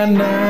na na.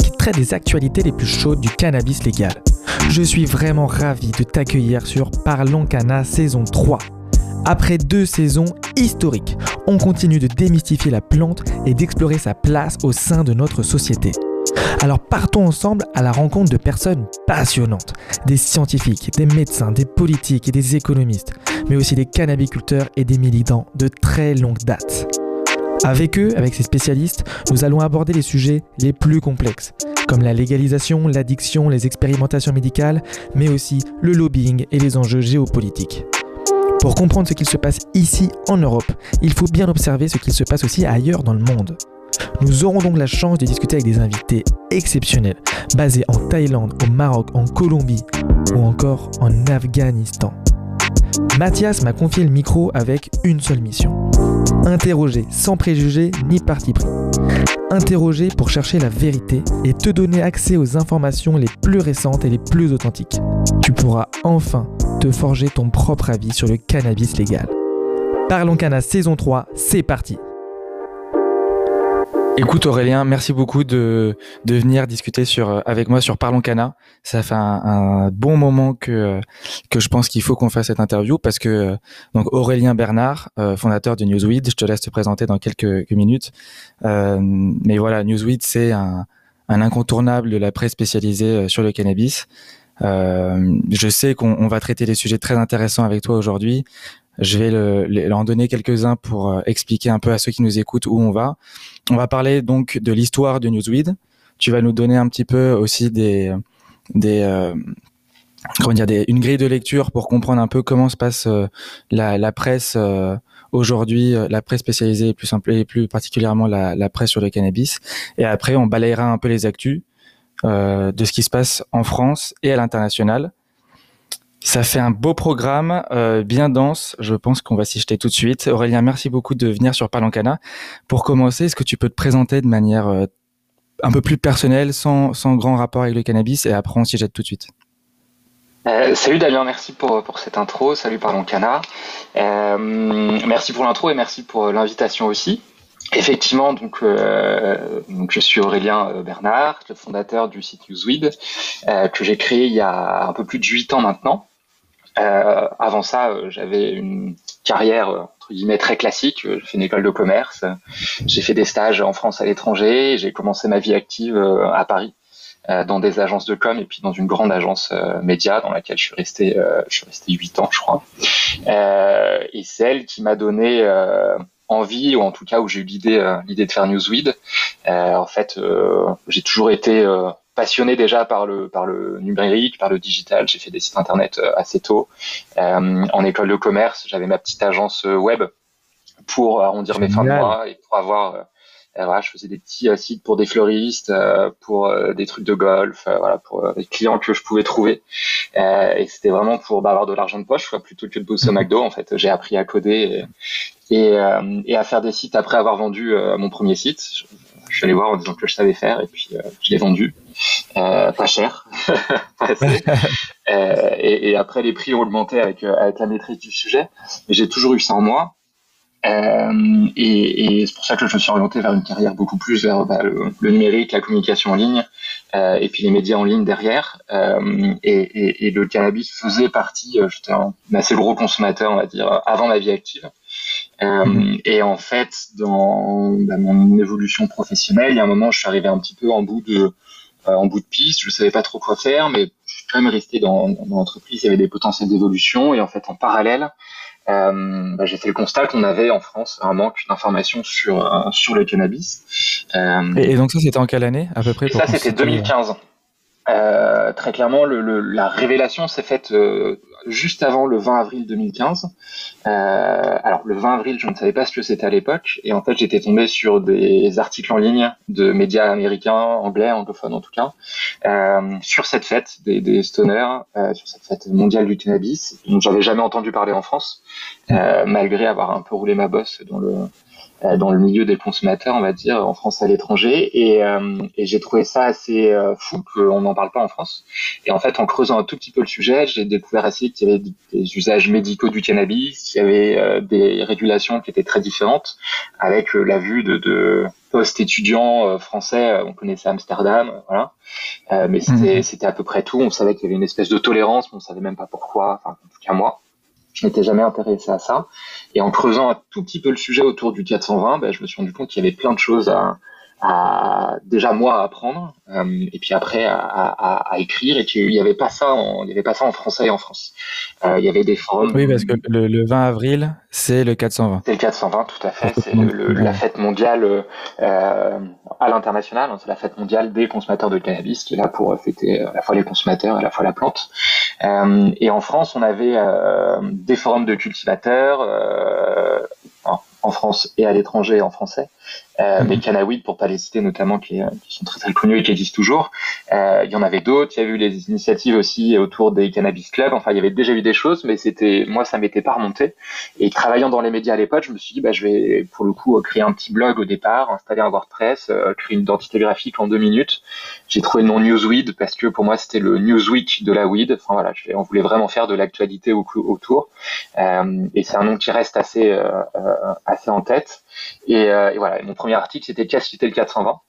des actualités les plus chaudes du cannabis légal. Je suis vraiment ravi de t'accueillir sur Parlons Cana saison 3. Après deux saisons historiques, on continue de démystifier la plante et d'explorer sa place au sein de notre société. Alors partons ensemble à la rencontre de personnes passionnantes, des scientifiques, des médecins, des politiques et des économistes, mais aussi des cannabiculteurs et des militants de très longue date. Avec eux, avec ces spécialistes, nous allons aborder les sujets les plus complexes, comme la légalisation, l'addiction, les expérimentations médicales, mais aussi le lobbying et les enjeux géopolitiques. Pour comprendre ce qu'il se passe ici en Europe, il faut bien observer ce qu'il se passe aussi ailleurs dans le monde. Nous aurons donc la chance de discuter avec des invités exceptionnels, basés en Thaïlande, au Maroc, en Colombie ou encore en Afghanistan. Mathias m'a confié le micro avec une seule mission. Interroger sans préjugés ni parti pris. Interroger pour chercher la vérité et te donner accès aux informations les plus récentes et les plus authentiques. Tu pourras enfin te forger ton propre avis sur le cannabis légal. Parlons Cana saison 3, c'est parti Écoute Aurélien, merci beaucoup de, de venir discuter sur, euh, avec moi sur Parlons Cana. Ça fait un, bon moment que, que je pense qu'il faut qu'on fasse cette interview parce que euh, donc Aurélien Bernard, euh, fondateur de Newsweed, je te laisse te présenter dans quelques, minutes. mais voilà, Newsweed c'est un, un incontournable de la presse spécialisée sur le cannabis. je sais qu'on va traiter des sujets très intéressants avec toi aujourd'hui. Je vais le, en donner quelques-uns pour euh, expliquer un peu à ceux qui nous écoutent où on va. On va parler donc de l'histoire de Newsweed. Tu vas nous donner un petit peu aussi des, des euh, comment dire, des, une grille de lecture pour comprendre un peu comment se passe euh, la, la, presse aujourd'hui, la presse spécialisée et plus simple et plus particulièrement la, la, presse sur le cannabis. Et après, on balayera un peu les actus de ce qui se passe en France et à l'international. Ça fait un beau programme, euh, bien dense. Je pense qu'on va s'y jeter tout de suite. Aurélien, merci beaucoup de venir sur Palancana. Pour commencer, est-ce que tu peux te présenter de manière euh, un peu plus personnelle, sans, grand rapport avec le cannabis, et après on s'y jette tout de suite euh, salut Damien, merci pour, cette intro. Salut Palancana. Merci pour l'intro et merci pour l'invitation aussi. Effectivement, donc, donc je suis Aurélien Bernard, le fondateur du site Newsweed, euh, que j'ai créé il y a un peu plus de 8 ans maintenant. Euh, avant ça, euh, j'avais une carrière euh, entre guillemets très classique. J'ai fait une école de commerce, j'ai fait des stages en France à l'étranger, j'ai commencé ma vie active à Paris dans des agences de com et puis dans une grande agence média dans laquelle je suis resté je suis resté huit ans je crois. Et c'est elle qui m'a donné envie ou en tout cas où j'ai eu l'idée l'idée de faire Newsweed. En fait j'ai toujours été passionné déjà par le par le numérique, par le digital. J'ai fait des sites internet euh, assez tôt. Euh, en école de commerce, j'avais ma petite agence euh, web pour arrondir mes fins de mois et pour avoir voilà, je faisais des petits sites pour des fleuristes, pour des trucs de golf, voilà, pour des clients que je pouvais trouver. et c'était vraiment pour bah, avoir de l'argent de poche, quoi, plutôt que de bosser au mhm. McDo. En fait, j'ai appris à coder et, et, et, à faire des sites après avoir vendu mon premier site. Je, suis allé voir en disant que je savais faire et puis je l'ai vendu. Euh, pas cher, euh, et, et, après les prix ont augmenté avec, euh, avec la maîtrise du sujet, mais j'ai toujours eu ça en moi. Euh, et, et c'est pour ça que je me suis orienté vers une carrière beaucoup plus vers bah, le, numérique, la communication en ligne, et puis les médias en ligne derrière. Et, et, le cannabis faisait partie, j'étais un assez gros consommateur, on va dire, avant ma vie active. Mhm. Et en fait, dans bah, mon évolution professionnelle, il y a un moment, je suis arrivé un petit peu en bout de en bout de piste, je savais pas trop quoi faire, mais je suis quand même resté dans, dans l'entreprise, il y avait des potentiels d'évolution, et en fait, en parallèle, euh, bah, j'ai fait le constat qu'on avait en France un manque d'informations sur euh, sur le cannabis. Euh, et, donc ça c'était en quelle année à peu près Ça c'était 2015. Euh, très clairement, la révélation s'est faite euh, juste avant le 20 avril 2015. Euh, alors le 20 avril, je ne savais pas ce que c'était à l'époque, et en fait j'étais tombé sur des articles en ligne de médias américains, anglais, anglophones en tout cas, sur cette fête des, des stoners, sur cette fête mondiale du cannabis, dont j'avais jamais entendu parler en France, malgré avoir un peu roulé ma bosse dans le dans le milieu des consommateurs, on va dire, en France et à l'étranger. Et, euh, et j'ai trouvé ça assez euh, fou qu'on n'en parle pas en France. Et en fait, en creusant un tout petit peu le sujet, j'ai découvert assez qu'il y avait des usages médicaux du cannabis, il y avait des régulations qui étaient très différentes, avec la vue de, de post-étudiants français, on connaissait Amsterdam, voilà. mais c'était, c'était à peu près tout. On savait qu'il y avait une espèce de tolérance, mais on savait même pas pourquoi, enfin, en tout cas moi je m'étais jamais intéressé à ça. Et en creusant un tout petit peu le sujet autour du 420, ben, je me suis rendu compte qu'il y avait plein de choses à, à déjà moi à apprendre euh, et puis après à, à, à écrire. Et qu'il n'y avait pas ça en, il y avait pas ça en français et en France. Euh, il y avait des forums. Oui parce que le, le 20 avril c'est le 420 c'est le 420 tout à fait. C'est la fête mondiale euh, à l'international hein, c'est la fête mondiale des consommateurs de cannabis qui est là pour fêter à la fois les consommateurs et à la fois la plante et en France on avait euh, des forums de cultivateurs en France et à l'étranger en français. Euh, mais Cannawid, pour pas les citer notamment, qui, qui, sont très très connus et qui existent toujours. Euh, il y en avait d'autres. Il y a eu les initiatives aussi autour des cannabis clubs. Enfin, il y avait déjà eu des choses, mais c'était moi, ça m'était pas remonté. Et travaillant dans les médias à l'époque, je me suis dit, bah, je vais pour le coup créer un petit blog au départ, installer un WordPress, euh, créer une identité graphique en deux minutes. J'ai trouvé le nom Newsweed parce que pour moi, c'était le Newsweek de la weed. Enfin voilà, je, on voulait vraiment faire de l'actualité autour. Euh, et c'est un nom qui reste assez euh, assez en tête. Et, et voilà, mon premier article, c'était qu'est-ce le 420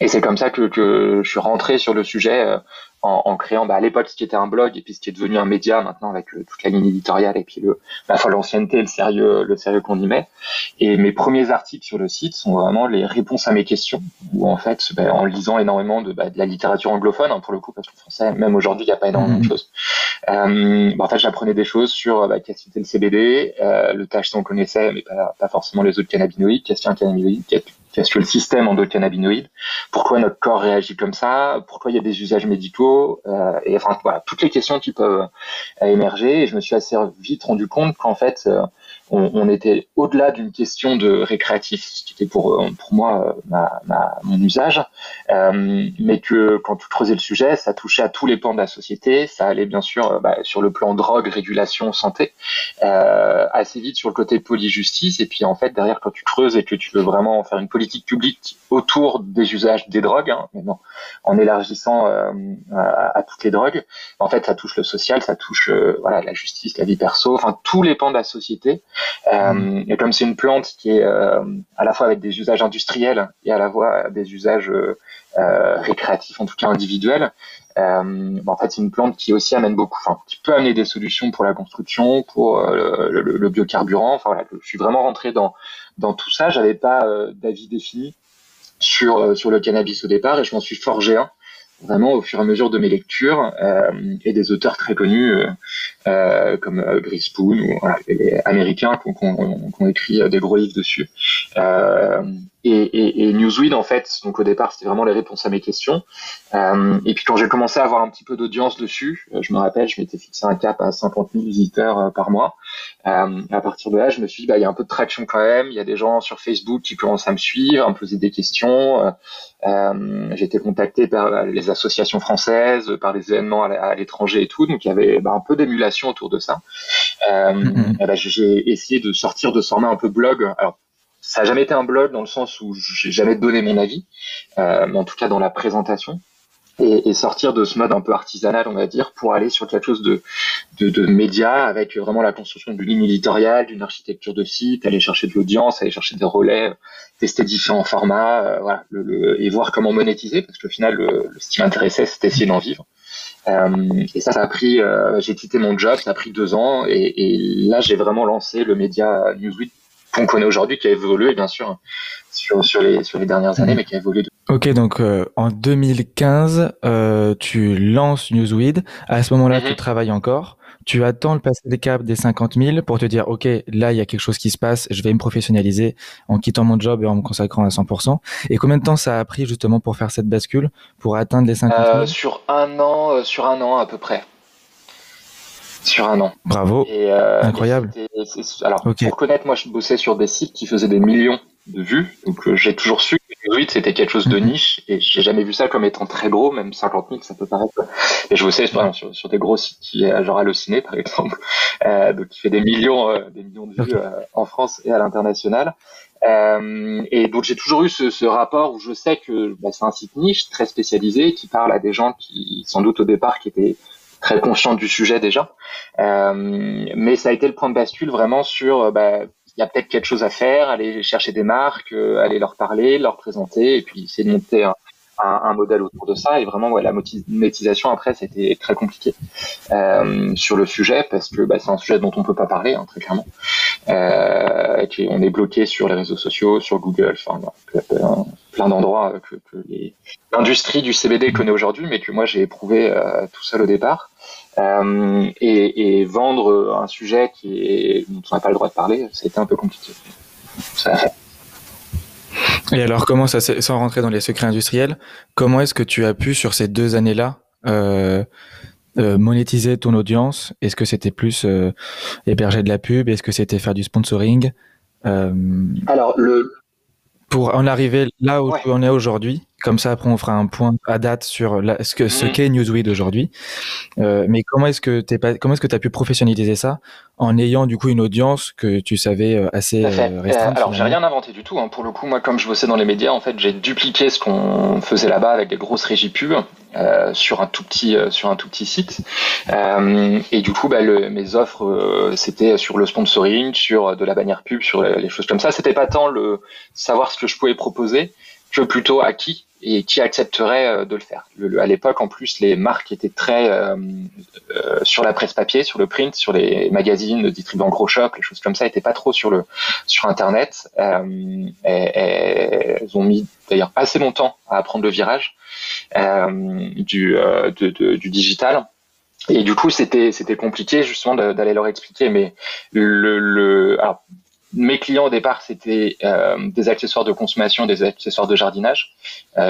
et c'est comme ça que, que, je suis rentré sur le sujet euh, en, en, créant bah, à l'époque ce qui était un blog et puis ce qui est devenu un média maintenant avec euh, toute la ligne éditoriale et puis le bah, l'ancienneté, le sérieux, le sérieux qu'on y met. Et mes premiers articles sur le site sont vraiment les réponses à mes questions, où en fait, bah, en lisant énormément de, bah, de, la littérature anglophone hein, pour le coup, parce que français, même aujourd'hui, il n'y a pas énormément de mmh. choses. Euh, bah, en fait, j'apprenais des choses sur bah, qu'est-ce que le CBD, euh, le THC on connaissait, mais pas, pas forcément les autres cannabinoïdes, qu'est-ce qu'un cannabinoïde, qu'est-ce que le système endocannabinoïde, pourquoi notre corps réagit comme ça, pourquoi il y a des usages médicaux, euh, et enfin voilà, toutes les questions qui peuvent euh, émerger. Et je me suis assez vite rendu compte qu'en fait, euh, on, on, était au-delà d'une question de récréatif, ce qui était pour, pour moi ma, ma, mon usage, euh, mais que quand tu creusais le sujet, ça touchait à tous les pans de la société, ça allait bien sûr bah, sur le plan drogue, régulation, santé, euh, assez vite sur le côté polyjustice, et puis en fait derrière quand tu creuses et que tu veux vraiment faire une politique publique autour des usages des drogues, hein, en élargissant euh, à, à, toutes les drogues, en fait ça touche le social, ça touche voilà la justice, la vie perso, enfin tous les pans de la société. Euh, et comme c'est une plante qui est euh, à la fois avec des usages industriels et à la fois des usages euh, récréatifs, en tout cas individuels, euh, en fait, c'est une plante qui aussi amène beaucoup, enfin, qui peut amener des solutions pour la construction, pour le, le, biocarburant. Enfin voilà, je suis vraiment rentré dans dans tout ça. J'avais pas d'avis défini sur sur le cannabis au départ et je m'en suis forgé un vraiment au fur et à mesure de mes lectures euh, et des auteurs très connus euh, euh comme euh, Grispoon ou voilà, les Américains qui ont, écrit des gros livres dessus. Euh, et, et, et, Newsweed en fait, donc au départ c'était vraiment les réponses à mes questions. et puis quand j'ai commencé à avoir un petit peu d'audience dessus, je me rappelle, je m'étais fixé un cap à 50 000 visiteurs par mois. à partir de là, je me suis dit bah il y a un peu de traction quand même. Il y a des gens sur Facebook qui commencent à me suivre, à me poser des questions. Euh, j'ai été contacté par les associations françaises, par les événements à l'étranger et tout, donc il y avait bah, un peu d'émulation autour de ça. Euh, mm-hmm. bah, j'ai essayé de sortir de ce format un peu blog. Alors, ça n'a jamais été un blog dans le sens où j'ai jamais donné mon avis, euh, mais en tout cas dans la présentation. et, sortir de ce mode un peu artisanal, on va dire, pour aller sur quelque chose de, de, média avec vraiment la construction d'une ligne éditoriale, d'une architecture de site, aller chercher de l'audience, aller chercher des relais, tester différents formats, euh, voilà, et voir comment monétiser, parce qu'au final, ce qui m'intéressait, c'était essayer d'en vivre. Euh, et ça, ça a pris, euh, j'ai quitté mon job, ça a pris deux ans, et là, j'ai vraiment lancé le média Newsweek qu'on connaît aujourd'hui, qui a évolué bien sûr sur, sur, les, sur les dernières années, mmh. mais qui a évolué. Ok, donc euh, en 2015, euh, tu lances Newsweed. À ce moment-là, tu mmh. travailles encore. Tu attends le passer des caps des 50 000 pour te dire, ok, là, il y a quelque chose qui se passe, je vais me professionnaliser en quittant mon job et en me consacrant à 100%. Et combien de temps ça a pris justement pour faire cette bascule, pour atteindre les 50 000 euh, Sur un an, sur un an à peu près sur un an. Bravo. Euh, Incroyable. alors, pour connaître, moi, je bossais sur des sites qui faisaient des millions de vues. Donc, euh, j'ai toujours su que c'était quelque chose de mhm. niche et j'ai jamais vu ça comme étant très gros, même 50 000, ça peut paraître. Et je bossais sur, sur, des gros sites qui, genre Allociné, par exemple, euh, donc qui fait des millions, des millions de vues en France et à l'international. et donc, j'ai toujours eu ce, ce, rapport où je sais que bah, c'est un site niche, très spécialisé, qui parle à des gens qui, sans doute au départ, qui étaient très conscient du sujet déjà. Euh, mais ça a été le point de bascule vraiment sur, euh, bah, il y a peut-être quelque chose à faire, aller chercher des marques, euh, aller leur parler, leur présenter, et puis essayer de monter un, un, modèle autour de ça. Et vraiment, ouais, la monétisation après, c'était très compliqué euh, sur le sujet parce que bah, c'est un sujet dont on peut pas parler hein, très clairement. Euh, et on est bloqué sur les réseaux sociaux, sur Google, enfin plein d'endroits que, que l'industrie du CBD connaît aujourd'hui, mais que moi j'ai éprouvé euh, tout seul au départ. Euh, et, et, vendre un sujet qui est, dont on n'a pas le droit de parler, c'était un peu compliqué. Ça, et alors, comment ça, sans rentrer dans les secrets industriels, comment est-ce que tu as pu sur ces deux années-là euh, euh, monétiser ton audience? Est-ce que c'était plus euh, héberger de la pub? Est-ce que c'était faire du sponsoring? Alors, le, pour en arriver là où on est aujourd'hui. Comme ça, après, on fera un point à date sur ce que ce mm. qu'est Newsweed aujourd'hui. Euh, mais comment est-ce que t'es comment est-ce que tu as pu professionnaliser ça en ayant du coup une audience que tu savais euh, assez euh, restreinte Alors, j'ai rien inventé du tout. Hein. Pour le coup, moi, comme je bossais dans les médias, en fait, j'ai dupliqué ce qu'on faisait là-bas avec des grosses régies pub euh, sur un tout petit euh, sur un tout petit site. Euh, et du coup, bah, le, mes offres, c'était sur le sponsoring, sur de la bannière pub, sur les, choses comme ça. C'était pas tant le savoir ce que je pouvais proposer que plutôt à qui et qui accepterait de le faire. à l'époque, en plus, les marques étaient très sur la presse papier, sur le print, sur les magazines distribuant gros shop, les choses comme ça, n'étaient pas trop sur le sur Internet. et, elles ont mis d'ailleurs assez longtemps à apprendre le virage. Euh, du, euh, du digital. Et du coup, c'était c'était compliqué justement d'aller leur expliquer. Mais le, le mes clients au départ, c'était euh, des accessoires de consommation, des accessoires de jardinage,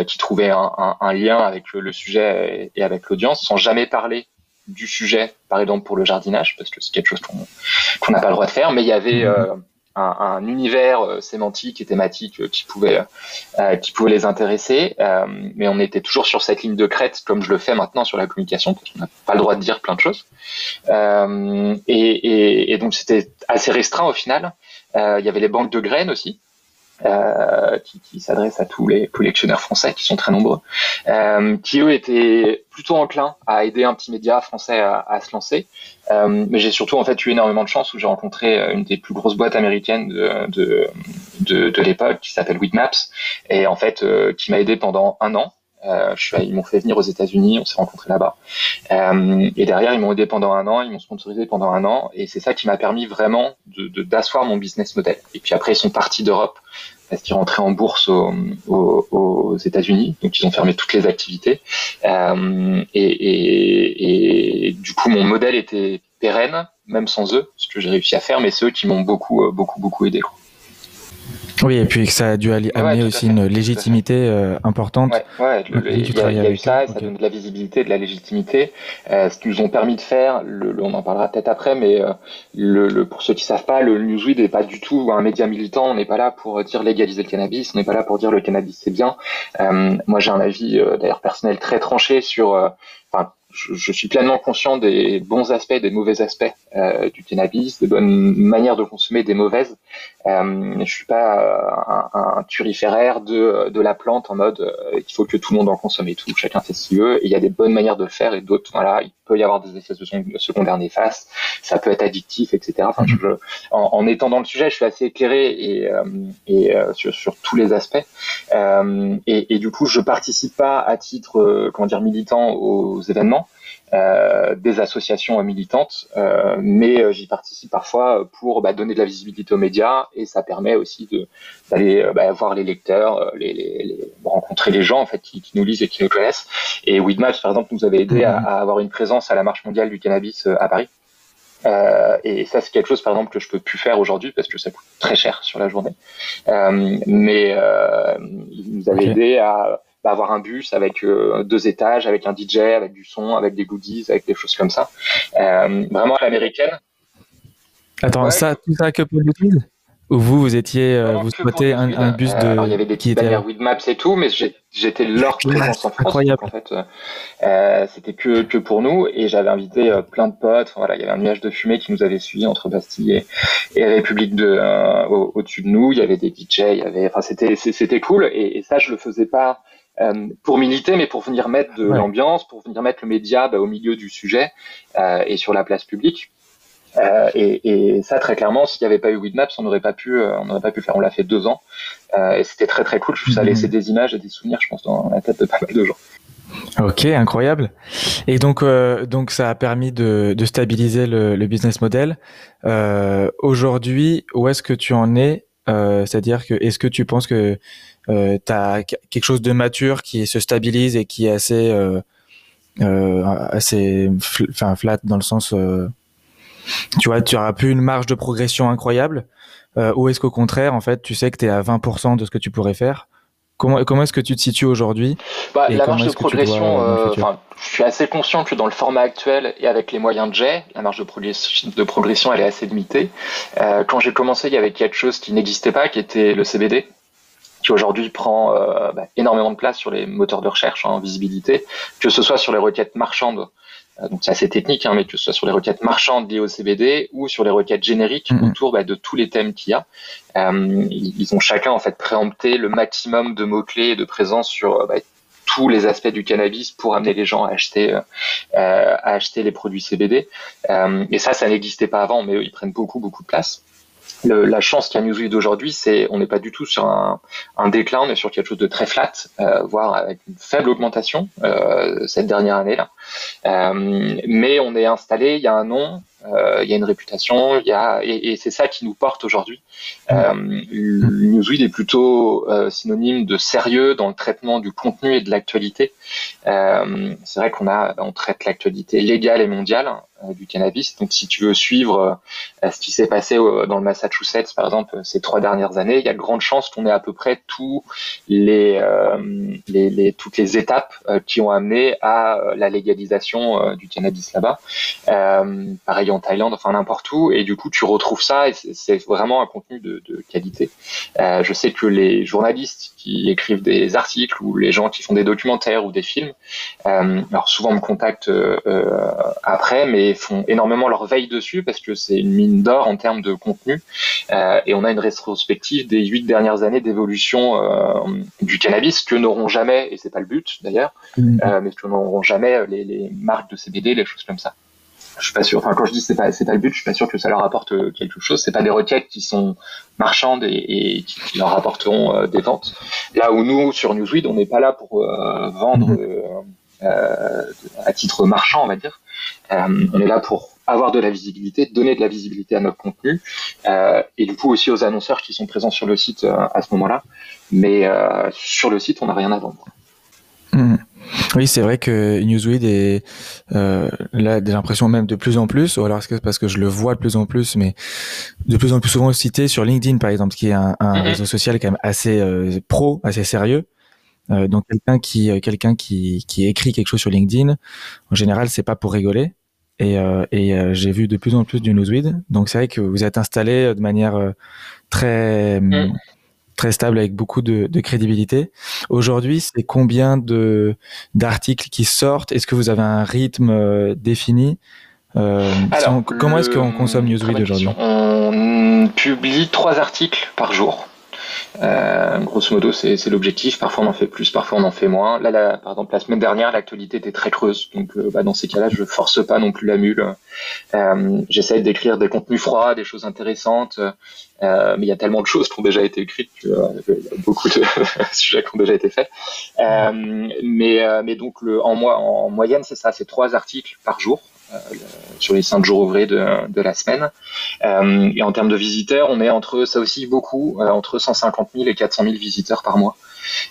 qui trouvaient un, un, lien avec le sujet et, avec l'audience, sans jamais parler du sujet, par exemple pour le jardinage, parce que c'est quelque chose qu'on n'a pas le droit de faire. Mais il y avait mmh un, univers euh, sémantique et thématique euh, qui pouvait euh, qui pouvait les intéresser, mais on était toujours sur cette ligne de crête comme je le fais maintenant sur la communication parce qu'on n'a pas le droit de dire plein de choses. Et, et, donc c'était assez restreint au final. Il y avait les banques de graines aussi. Euh, qui, qui s'adresse à tous les collectionneurs français, qui sont très nombreux, euh, qui eux étaient plutôt enclins à aider un petit média français à, à se lancer. Euh, mais j'ai surtout en fait eu énormément de chance où j'ai rencontré euh, une des plus grosses boîtes américaines de, de, de, de l'époque qui s'appelle Weedmaps et en fait euh, qui m'a aidé pendant un an. Euh, ils m'ont fait venir aux États-Unis, on s'est rencontrés là-bas. Euh, et derrière, ils m'ont aidé pendant un an, ils m'ont sponsorisé pendant un an, et c'est ça qui m'a permis vraiment d'asseoir mon business model. Et puis après, ils sont partis d'Europe parce qu'ils rentraient en bourse aux, États-Unis, donc ils ont fermé toutes les activités. Euh, et, du coup, mon modèle était pérenne, même sans eux, ce que j'ai réussi à faire, mais c'est eux qui m'ont beaucoup, beaucoup, beaucoup aidé. Oui, et puis que ça a dû amener aussi une légitimité euh, importante. Ouais, il y, a eu ça, ça donne de la visibilité, de la légitimité. Euh, ce qu'ils ont permis de faire, le, on en parlera peut-être après, mais euh, le, pour ceux qui savent pas, le Newsweed n'est pas du tout un média militant. On n'est pas là pour dire légaliser le cannabis, on n'est pas là pour dire le cannabis c'est bien. moi, j'ai un avis d'ailleurs personnel très tranché sur. Enfin, je, suis pleinement conscient des bons aspects, des mauvais aspects euh, du cannabis, des bonnes manières de consommer, des mauvaises. Euh, je suis pas un, un, turiféraire de, de la plante en mode euh, il faut que tout le monde en consomme et tout, chacun fait ce qu'il veut. Il y a des bonnes manières de le faire et d'autres, voilà, il peut y avoir des effets secondaires néfastes, ça peut être addictif, etc. En, en, étant dans le sujet, je suis assez éclairé et, euh, et sur, sur, tous les aspects. Et, et, du coup, je participe pas à titre, comment dire, militant aux événements. Euh, des associations militantes, euh, mais euh, j'y participe parfois pour bah, donner de la visibilité aux médias et ça permet aussi d'aller bah, voir les lecteurs, les, les, rencontrer les gens en fait qui, nous lisent et qui nous connaissent. Et Weedmatch par exemple nous avait aidé à, mmh. à, avoir une présence à la marche mondiale du cannabis à Paris. Euh, et ça, c'est quelque chose, par exemple, que je peux plus faire aujourd'hui parce que ça coûte très cher sur la journée. Euh, mais euh, il nous avait aidé à avoir un bus avec euh, deux étages, avec un DJ, avec du son, avec des goodies, avec des choses comme ça. Euh, vraiment à l'américaine. Attends, ça, tout ça que pour YouTube ou vous, vous étiez, euh, vous souhaitez un, un, bus de. Alors, il y avait des qui était with Maps et tout, mais j'étais leur présence en France. Incroyable. en fait, euh, c'était que, que pour nous et j'avais invité plein de potes. Voilà, il y avait un nuage de fumée qui nous avait suivis entre Bastille et, et République de au-dessus de nous. Il y avait des DJ, il y avait, enfin, c'était c'était cool et, et, ça, je le faisais pas euh, pour militer, mais pour venir mettre de l'ambiance, pour venir mettre le média bah, au milieu du sujet euh, et sur la place publique. Euh, et, et, ça, très clairement, s'il n'y avait pas eu Weedmaps, on n'aurait pas pu, on n'aurait pas pu le faire. On l'a fait deux ans, et c'était très très cool. Ça a laissé des images et des souvenirs, je pense, dans la tête de pas mal de gens. Ok, incroyable. Et donc, donc ça a permis de, de stabiliser le, le, business model. Aujourd'hui, où est-ce que tu en es? C'est-à-dire que est-ce que tu penses que euh, tu as quelque chose de mature qui se stabilise et qui est assez, euh, euh, assez enfin, flat dans le sens, euh, tu vois, tu auras plus une marge de progression incroyable, euh, ou est-ce qu'au contraire, en fait, tu sais que tu es à 20% de ce que tu pourrais faire? Comment, comment est-ce que tu te situes aujourd'hui? Bah, La marge de progression, euh, je suis assez conscient que dans le format actuel et avec les moyens de jet, la marge de progression, de progression elle est assez limitée. Euh, quand j'ai commencé, il y avait quelque chose qui n'existait pas, qui était le CBD qui aujourd'hui prend euh, bah, énormément de place sur les moteurs de recherche en visibilité, que ce soit sur les requêtes marchandes, euh, donc c'est assez technique, hein, mais que ce soit sur les requêtes marchandes liées au CBD ou sur les requêtes génériques mm-hmm. autour bah, de tous les thèmes qu'il y a. Euh, ils ont chacun en fait préempté le maximum de mots clés et de présence sur bah, tous les aspects du cannabis pour amener les gens à acheter, euh, à acheter les produits CBD. Euh, et ça, ça n'existait pas avant, mais ils prennent beaucoup, beaucoup de place la chance qu'a Newsweek d'aujourd'hui, c'est on n'est pas du tout sur un, déclin, on est sur quelque chose de très flat, euh, voire avec une faible augmentation euh, cette dernière année là. Euh, mais on est installé, il y a un euh, il y a une réputation, y a et, c'est ça qui nous porte aujourd'hui. Euh, Newsweek est plutôt euh, synonyme de sérieux dans le traitement du contenu et de l'actualité. Euh, c'est vrai qu'on traite l'actualité légale et mondiale euh, du cannabis. Donc, si tu veux suivre euh, ce qui s'est passé dans le Massachusetts, par exemple, ces trois dernières années, il y a de grandes chances qu'on ait à peu près toutes les étapes qui ont amené à la légalisation du cannabis là-bas. pareil Thaïlande, enfin n'importe où. Et du coup, tu retrouves ça et c'est vraiment un contenu de, de qualité. je sais que les journalistes qui écrivent des articles ou les gens qui font des documentaires ou des films, alors souvent me contactent après, mais font énormément leur veille dessus parce que c'est une mine d'or en termes de contenu. Euh, et on a une rétrospective des huit dernières années d'évolution euh, du cannabis que n'auront jamais, et c'est pas le but d'ailleurs, mmh. euh, mais que n'auront jamais les, les, marques de CBD, les choses comme ça. Je suis pas sûr. Enfin, quand je dis c'est pas c'est pas le but, je suis pas sûr que ça leur apporte quelque chose. C'est pas des requêtes qui sont marchandes et, et qui, qui, leur apporteront euh, des ventes. Là où nous sur Newsweed, on n'est pas là pour euh, vendre. Mmh. Euh, à titre marchand, on va dire. Euh, on est là pour avoir de la visibilité, donner de la visibilité à notre contenu, euh, et du coup aussi aux annonceurs qui sont présents sur le site à ce moment-là. Mais sur le site, on n'a rien à vendre. Oui, c'est vrai que Newsweed est euh, là des impressions même de plus en plus, ou alors est-ce que parce que je le vois de plus en plus, mais de plus en plus souvent cité sur LinkedIn par exemple, qui est un, un réseau social quand même assez pro, assez sérieux. Euh, donc quelqu'un qui euh, quelqu'un qui, qui écrit quelque chose sur LinkedIn, en général, c'est pas pour rigoler. Et, euh, et euh, j'ai vu de plus en plus du Newsweed. Donc c'est vrai que vous êtes installé de manière très mm. Très stable avec beaucoup de, de crédibilité. Aujourd'hui, c'est combien de d'articles qui sortent? Est-ce que vous avez un rythme euh, défini? Euh, Comment est-ce qu'on consomme Newsweek aujourd'hui? On publie trois articles par jour. Euh, grosso modo, c'est l'objectif. Parfois, on en fait plus, parfois, on en fait moins. Là, la, par exemple, la semaine dernière, l'actualité était très creuse. Donc, euh, bah, dans ces cas-là, je force pas non plus la mule. Euh, J'essaie d'écrire des contenus froids, des choses intéressantes. Euh, mais il y a tellement de choses qui ont déjà été écrites a beaucoup de sujets qui ont déjà été faits. mais, donc, en moyenne, c'est ça, c'est trois articles par jour. Euh, sur les cinq jours ouvrés de, de la semaine. Euh, et en termes de visiteurs, on est entre, ça aussi beaucoup, euh, entre 150 000 et 400 000 visiteurs par mois.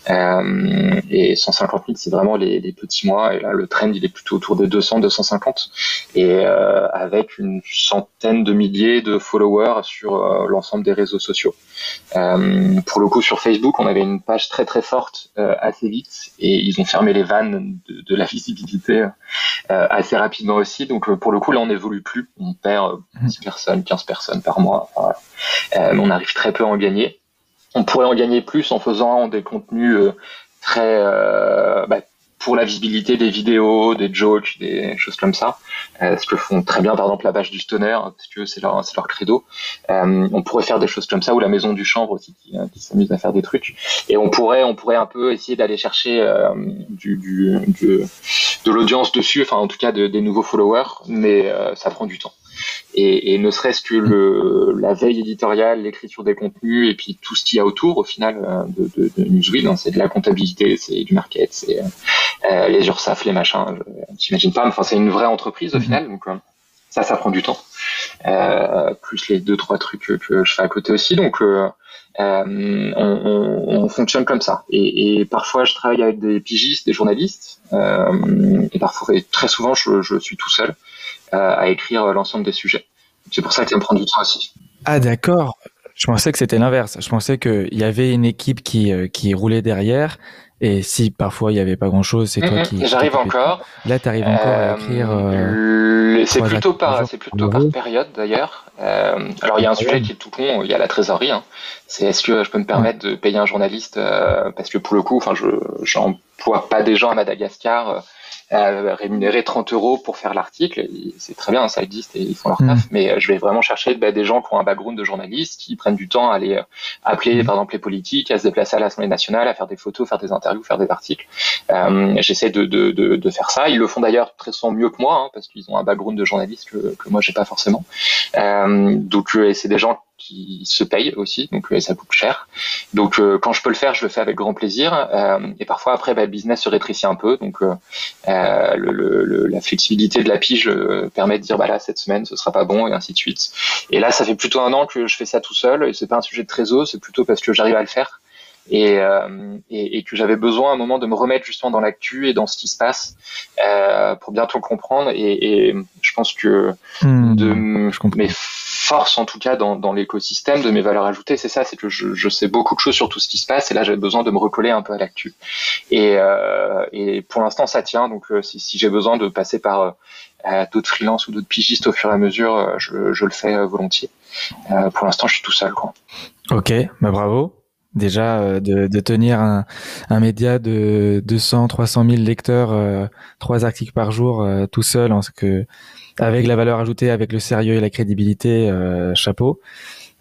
Euh, et 150 000, c'est vraiment les, les, petits mois. Et là, le trend, il est plutôt autour de 200, 250. Et euh, avec une centaine de milliers de followers sur euh, l'ensemble des réseaux sociaux. Euh, pour le coup, sur Facebook, on avait une page très très forte euh, assez vite. Et ils ont fermé les vannes de, de la visibilité assez rapidement aussi. Donc pour le coup, là, on n'évolue plus. On perd 10 personnes, 15 personnes par mois. Enfin, on arrive très peu à en gagner on pourrait en gagner plus en faisant des contenus euh, très euh, bah, pour la visibilité des vidéos, des jokes, des choses comme ça, euh, ce que font très bien par exemple la vache du stoner, parce que c'est leur, leur credo. On pourrait faire des choses comme ça, ou la maison du chanvre aussi qui, s'amuse à faire des trucs. Et on pourrait, on pourrait un peu essayer d'aller chercher du, de l'audience dessus, enfin en tout cas de, des nouveaux followers, mais ça prend du temps. Et, et ne serait-ce que le, la veille éditoriale, l'écriture des contenus et puis tout ce qu'il y a autour au final euh, de, de, de Newsweek, hein, c'est de la comptabilité, c'est du market, c'est euh, les URSAF, les machins, j'imagine pas, mais enfin c'est une vraie entreprise au mhm. final, donc euh, ça, ça prend du temps. Euh, plus les deux trois trucs que, je fais à côté aussi, donc euh, on, on, on, fonctionne comme ça. Et, et, parfois je travaille avec des pigistes, des journalistes, et parfois, et très souvent je, je suis tout seul. Euh, à écrire l'ensemble des sujets. C'est pour ça que ça me prend du temps aussi. Ah d'accord. Je pensais que c'était l'inverse. Je pensais qu'il y avait une équipe qui, euh, qui roulait derrière. Et si parfois il n'y avait pas grand chose, c'est toi qui. J'arrive encore. Là, tu arrives encore à écrire. Euh, c'est plutôt par, c'est plutôt par période d'ailleurs. Euh, alors il y a un sujet qui est tout con. Il y a la trésorerie. Hein. C'est est-ce que je peux me permettre de payer un journaliste parce que pour le coup, enfin, je j'emploie pas des gens à Madagascar rémunérer 30 euros pour faire l'article. C'est très bien, ça existe et ils font leur taf. Mm. Mais euh, je vais vraiment chercher bah, des gens qui ont un background de journaliste, qui prennent du temps à aller euh, appeler, mm. par exemple, les politiques, à se déplacer à l'Assemblée nationale, à faire des photos, faire des interviews, faire des articles. Euh, J'essaie de, de, de, de, faire ça. Ils le font d'ailleurs très souvent mieux que moi, hein, parce qu'ils ont un background de journaliste que, que moi j'ai pas forcément. Euh, donc c'est des gens qui se paye aussi, donc euh, ça coûte cher. Donc euh, quand je peux le faire, je le fais avec grand plaisir. Euh, et parfois après, bah, le business se rétrécit un peu, donc le, le, la flexibilité de la pige permet de dire bah là cette semaine ce sera pas bon et ainsi de suite. Et là, ça fait plutôt un an que je fais ça tout seul et c'est pas un sujet de trésor, c'est plutôt parce que j'arrive à le faire. Et, euh, et, et, que j'avais besoin à un moment de me remettre justement dans l'actu et dans ce qui se passe euh, pour bientôt le comprendre. Et, et je pense que mmh, de je mes force en tout cas dans, dans l'écosystème de mes valeurs ajoutées, c'est ça, c'est que je, sais beaucoup de choses sur tout ce qui se passe et là j'avais besoin de me recoller un peu à l'actu. Et, euh, et pour l'instant ça tient, donc euh, si, j'ai besoin de passer par euh, d'autres freelances ou d'autres pigistes au fur et à mesure, je, le fais volontiers. pour l'instant je suis tout seul. Quoi. Ok, bah bravo. Déjà, de, de tenir un, un, média de 200, 300 000 lecteurs, trois articles par jour, tout seul, en ce que avec la valeur ajoutée, avec le sérieux et la crédibilité, euh, chapeau.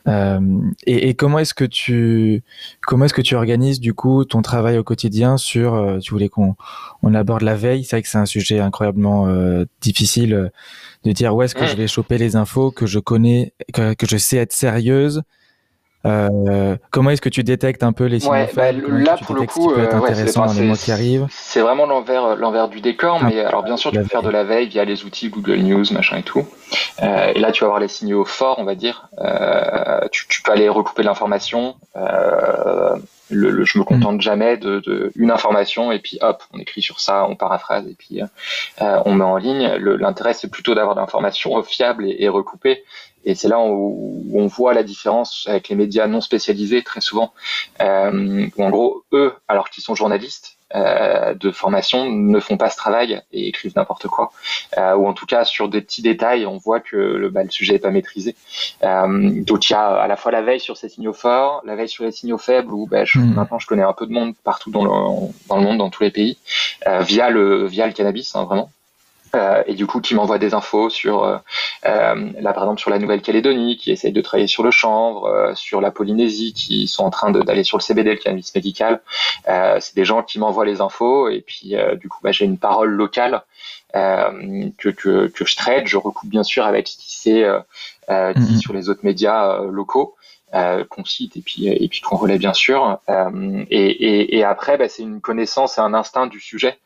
Euh, et, et, comment est-ce que tu comment est-ce que tu organises du coup ton travail au quotidien sur euh, tu voulais qu'on on aborde la veille c'est vrai que c'est un sujet incroyablement euh, difficile euh, de dire où est-ce que je vais choper les infos que je connais que, que je sais être sérieuse euh, comment est-ce que tu détectes un peu les signaux ouais, bah, Là, pour le coup, euh, c'est vraiment l'envers, l'envers du décor. Mais alors, bien sûr, tu peux faire de la veille via les outils Google News, machin et tout. Euh, et là, tu vas avoir les signaux forts, on va dire. Euh, tu, tu, peux aller recouper l'information. Euh, le, le, je me contente mm. jamais de, de, une information et puis hop, on écrit sur ça, on paraphrase et puis euh, on met en ligne. L'intérêt, c'est plutôt d'avoir l'information fiable et, et recoupée. Et c'est là où, on voit la différence avec les médias non spécialisés très souvent, euh, où en gros, eux, alors qu'ils sont journalistes, de formation ne font pas ce travail et écrivent n'importe quoi, ou en tout cas sur des petits détails, on voit que le, bah, le sujet est pas maîtrisé. donc il y a à la fois la veille sur ces signaux forts, la veille sur les signaux faibles, où bah, hmm. maintenant je connais un peu de monde partout dans le, dans le monde, dans tous les pays, via le via le cannabis, hein, vraiment. Euh, et du coup qui m'envoie des infos sur euh, euh, là par exemple sur la Nouvelle-Calédonie qui essaye de travailler sur le chanvre, sur la Polynésie qui sont en train d'aller sur le CBD, le cannabis médical. c'est des gens qui m'envoient les infos et puis du coup bah, j'ai une parole locale que, que, que je traite. Je recoupe bien sûr avec ce qui s'est dit mhm. sur les autres médias locaux. Qu'on cite et puis et puis qu'on relaie bien sûr et, et, et, après bah, c'est une connaissance et un instinct du sujet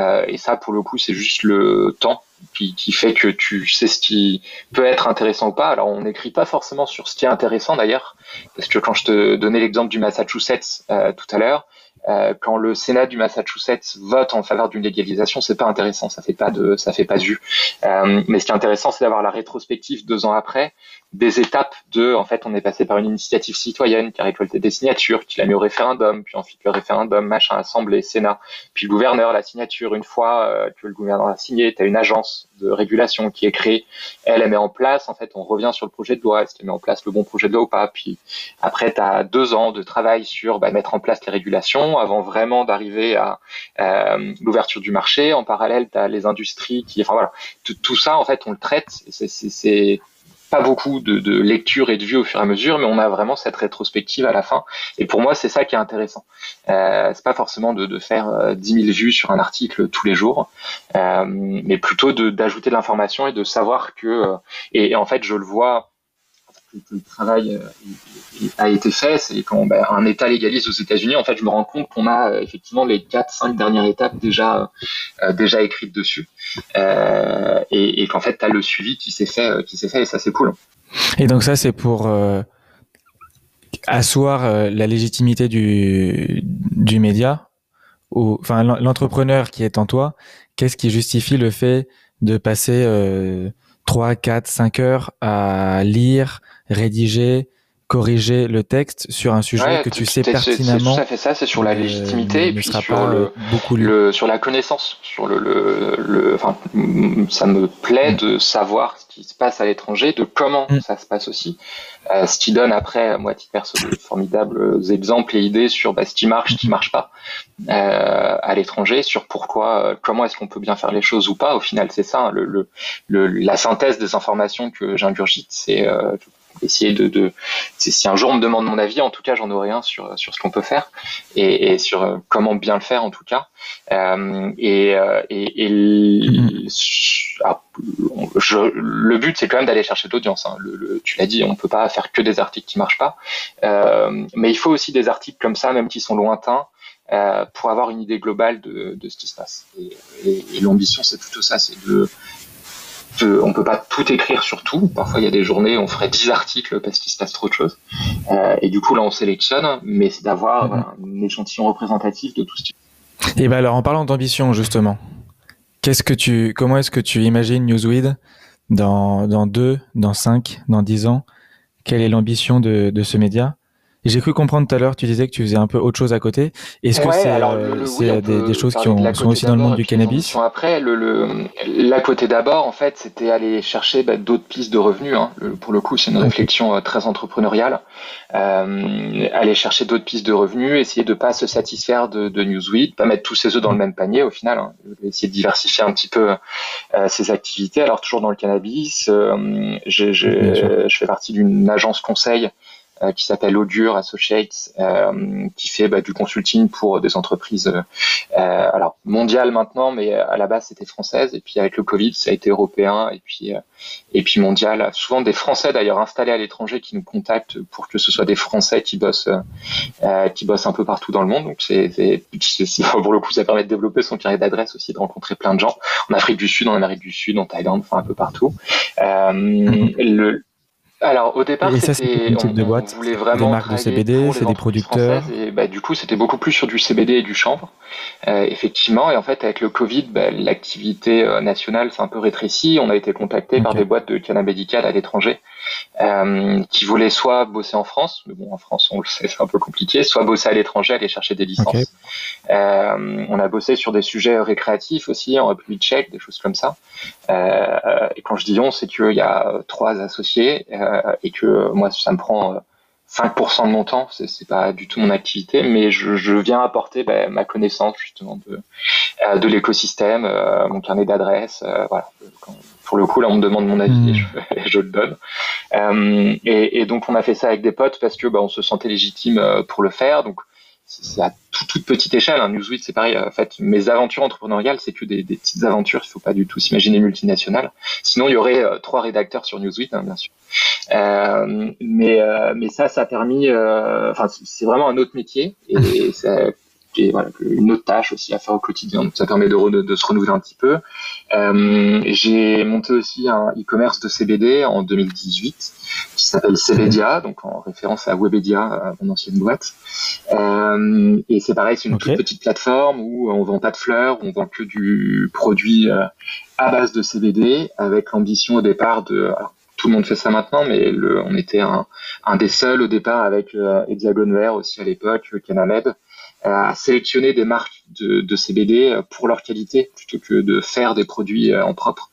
euh, et ça, pour le coup, c'est juste le temps qui, qui, fait que tu sais ce qui peut être intéressant ou pas. Alors, on n'écrit pas forcément sur ce qui est intéressant d'ailleurs, parce que quand je te donnais l'exemple du Massachusetts euh, tout à l'heure, euh, quand le Sénat du Massachusetts vote en faveur d'une légalisation, c'est pas intéressant, ça fait pas de, ça fait pas de. Euh, mais ce qui est intéressant, c'est d'avoir la rétrospective deux ans après des étapes de, en fait, on est passé par une initiative citoyenne qui a récolté des signatures, qui l'a mis au référendum, puis ensuite le référendum, machin, assemblée, Sénat, puis le gouverneur, la signature. Une fois euh, que le gouverneur a signé, tu as une agence de régulation qui est créée, elle, elle met en place, en fait, on revient sur le projet de loi, est-ce qu'elle met en place le bon projet de loi ou pas, puis après, tu as deux ans de travail sur bah, mettre en place les régulations avant vraiment d'arriver à euh, l'ouverture du marché. En parallèle, tu as les industries qui, enfin voilà, tout ça, en fait, on le traite, c'est pas beaucoup de, de lecture et de vue au fur et à mesure, mais on a vraiment cette rétrospective à la fin. Et pour moi, c'est ça qui est intéressant. Euh, c'est pas forcément de, de faire euh, 10 000 vues sur un article tous les jours, euh, mais plutôt d'ajouter de, l'information et de savoir que. Euh, et, en fait, je le vois le travail euh, a été fait, c'est quand ben, un État légalise aux États-Unis, en fait, je me rends compte qu'on a euh, effectivement les 4-5 dernières étapes déjà euh, déjà écrites dessus, et, qu'en fait, tu as le suivi qui s'est fait, qui s'est fait, et ça c'est cool. Et donc ça, c'est pour asseoir la légitimité du du média, ou enfin l'entrepreneur qui est en toi. Qu'est-ce qui justifie le fait de passer 3, 4, 5 heures à lire, rédiger, corriger le texte sur un sujet que tu sais pertinemment. C'est tout à fait ça, c'est sur la légitimité et puis sur, le, beaucoup le, sur la connaissance, sur le, le, enfin, ça me plaît mm. de savoir ce qui se passe à l'étranger, de comment mm. ça se passe aussi, euh, ce qui donne après, moi, à titre perso, de formidables exemples et idées sur bah, ce qui marche, ce qui mm. marche pas euh, à l'étranger, sur pourquoi, euh, comment est-ce qu'on peut bien faire les choses ou pas. Au final, c'est ça, hein, le, le, la synthèse des informations que j'ingurgite, c'est euh, essayer de, si un jour on me demande mon avis, en tout cas j'en aurai un sur sur ce qu'on peut faire et, sur euh, comment bien le faire en tout cas. Euh, et, euh, ah, le but c'est quand même d'aller chercher l'audience. Hein. Tu l'as dit, on peut pas faire que des articles qui marchent pas, mais il faut aussi des articles comme ça, même qui sont lointains. Pour avoir une idée globale de, de ce qui se passe. Et l'ambition, c'est plutôt ça, c'est de, on peut pas tout écrire sur tout. Parfois, il y a des journées, on ferait 10 articles parce qu'il se passe trop de choses. Euh, et du coup, là, on sélectionne, mais c'est d'avoir mhm. un échantillon représentatif de tout ce type. Et ben alors, en parlant d'ambition, justement, qu'est-ce que tu, comment est-ce que tu imagines Newsweed dans, dans 2, dans 5, dans 10 ans? Quelle est l'ambition de, de ce média? J'ai cru comprendre tout à l'heure, tu disais que tu faisais un peu autre chose à côté. Est-ce que c'est euh, des, choses qui ont, sont aussi dans le monde du cannabis? Après, le, le, l'à côté d'abord, en fait, c'était aller chercher bah, d'autres pistes de revenus. Hein. pour le coup, c'est une réflexion euh, très entrepreneuriale. Euh, aller chercher d'autres pistes de revenus, essayer de pas se satisfaire de, de Newsweed, pas mettre tous ses œufs dans le même panier au final. Hein. Essayer de diversifier un petit peu euh, ses activités. Alors toujours dans le cannabis, je fais partie d'une agence conseil qui s'appelle Augure Associates, euh, qui fait bah, du consulting pour des entreprises euh, alors mondiales maintenant, mais à la base c'était française. Et puis avec le Covid, ça a été européen et puis et puis mondial. Souvent des Français d'ailleurs installés à l'étranger qui nous contactent pour que ce soit des Français qui bossent qui bossent un peu partout dans le monde. Donc c'est pour le coup ça permet de développer son carnet d'adresse aussi, de rencontrer plein de gens en Afrique du Sud, en Amérique du Sud, en Thaïlande, enfin un peu partout. Euh, le, alors au départ, c'était on, de boîte, voulait vraiment des marques de CBD, c'est des producteurs. Et bah, du coup, c'était beaucoup plus sur du CBD et du chanvre, euh, effectivement. Et en fait, avec le Covid, bah, l'activité euh, nationale s'est un peu rétrécie. On a été contacté par des boîtes de cannabis médical à l'étranger euh, qui voulaient soit bosser en France, mais bon, en France, on le sait, c'est un peu compliqué, soit bosser à l'étranger, aller chercher des licences. Euh, on a bossé sur des sujets récréatifs aussi, en République tchèque, des choses comme ça. Euh, et quand je dis on, c'est qu'il y a trois associés et que moi, ça me prend 5% de mon temps, c'est, c'est pas du tout mon activité, mais je, je viens apporter ben, ma connaissance justement de, euh, de l'écosystème, euh, mon carnet d'adresses, euh, voilà. pour le coup, là, on me demande mon avis et, hmm. je, je, le donne. Et, et, donc, on a fait ça avec des potes parce que ben, on se sentait légitime pour le faire. Donc, c'est à toute, petite échelle. Hein. Newsweek, c'est pareil. En fait, mes aventures entrepreneuriales, c'est que des, des, petites aventures. Il faut pas du tout s'imaginer multinationales. Sinon, il y aurait euh, trois rédacteurs sur Newsweek, hein, bien sûr. Euh, mais, euh, mais ça, ça a permis. Euh, enfin, c'est vraiment un autre métier et, ça et voilà, une autre tâche aussi à faire au quotidien. Donc ça permet de, de, se renouveler un petit peu. Euh, j'ai monté aussi un e-commerce de CBD en 2018 qui s'appelle CBDia, donc en référence à Webedia, mon ancienne boîte. Euh, et c'est pareil, c'est une toute petite plateforme où on vend pas de fleurs, on vend que du produit à base de CBD avec l'ambition au départ de tout le monde fait ça maintenant, mais on était un, des seuls au départ avec euh, Hexagon aussi à l'époque, Canamed, à sélectionner des marques de, de, CBD pour leur qualité plutôt que de faire des produits euh, en propre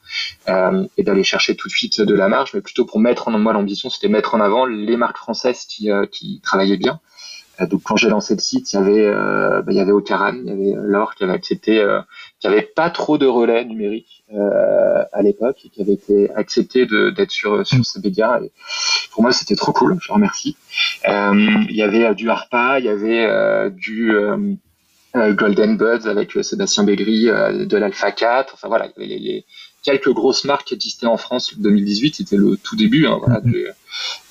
euh, et d'aller chercher tout de suite de la marge, mais plutôt pour mettre en moi l'ambition, c'était mettre en avant les marques françaises euh, qui travaillaient bien. Euh, donc quand j'ai lancé le site, il y avait euh, bah, il y avait Ocaran, il y avait Laure qui avait accepté, euh, qui avait pas trop de relais numériques à l'époque et qui avait été accepté d'être sur sur ces médias. Et pour moi, c'était trop cool. Je remercie. il y avait du Harpa, il y avait du Golden Buds avec Sébastien Bégri de l'Alpha 4. Enfin voilà, il y avait les, quelques grosses marques existaient en France. 2018, c'était le tout début hein, voilà, mhm.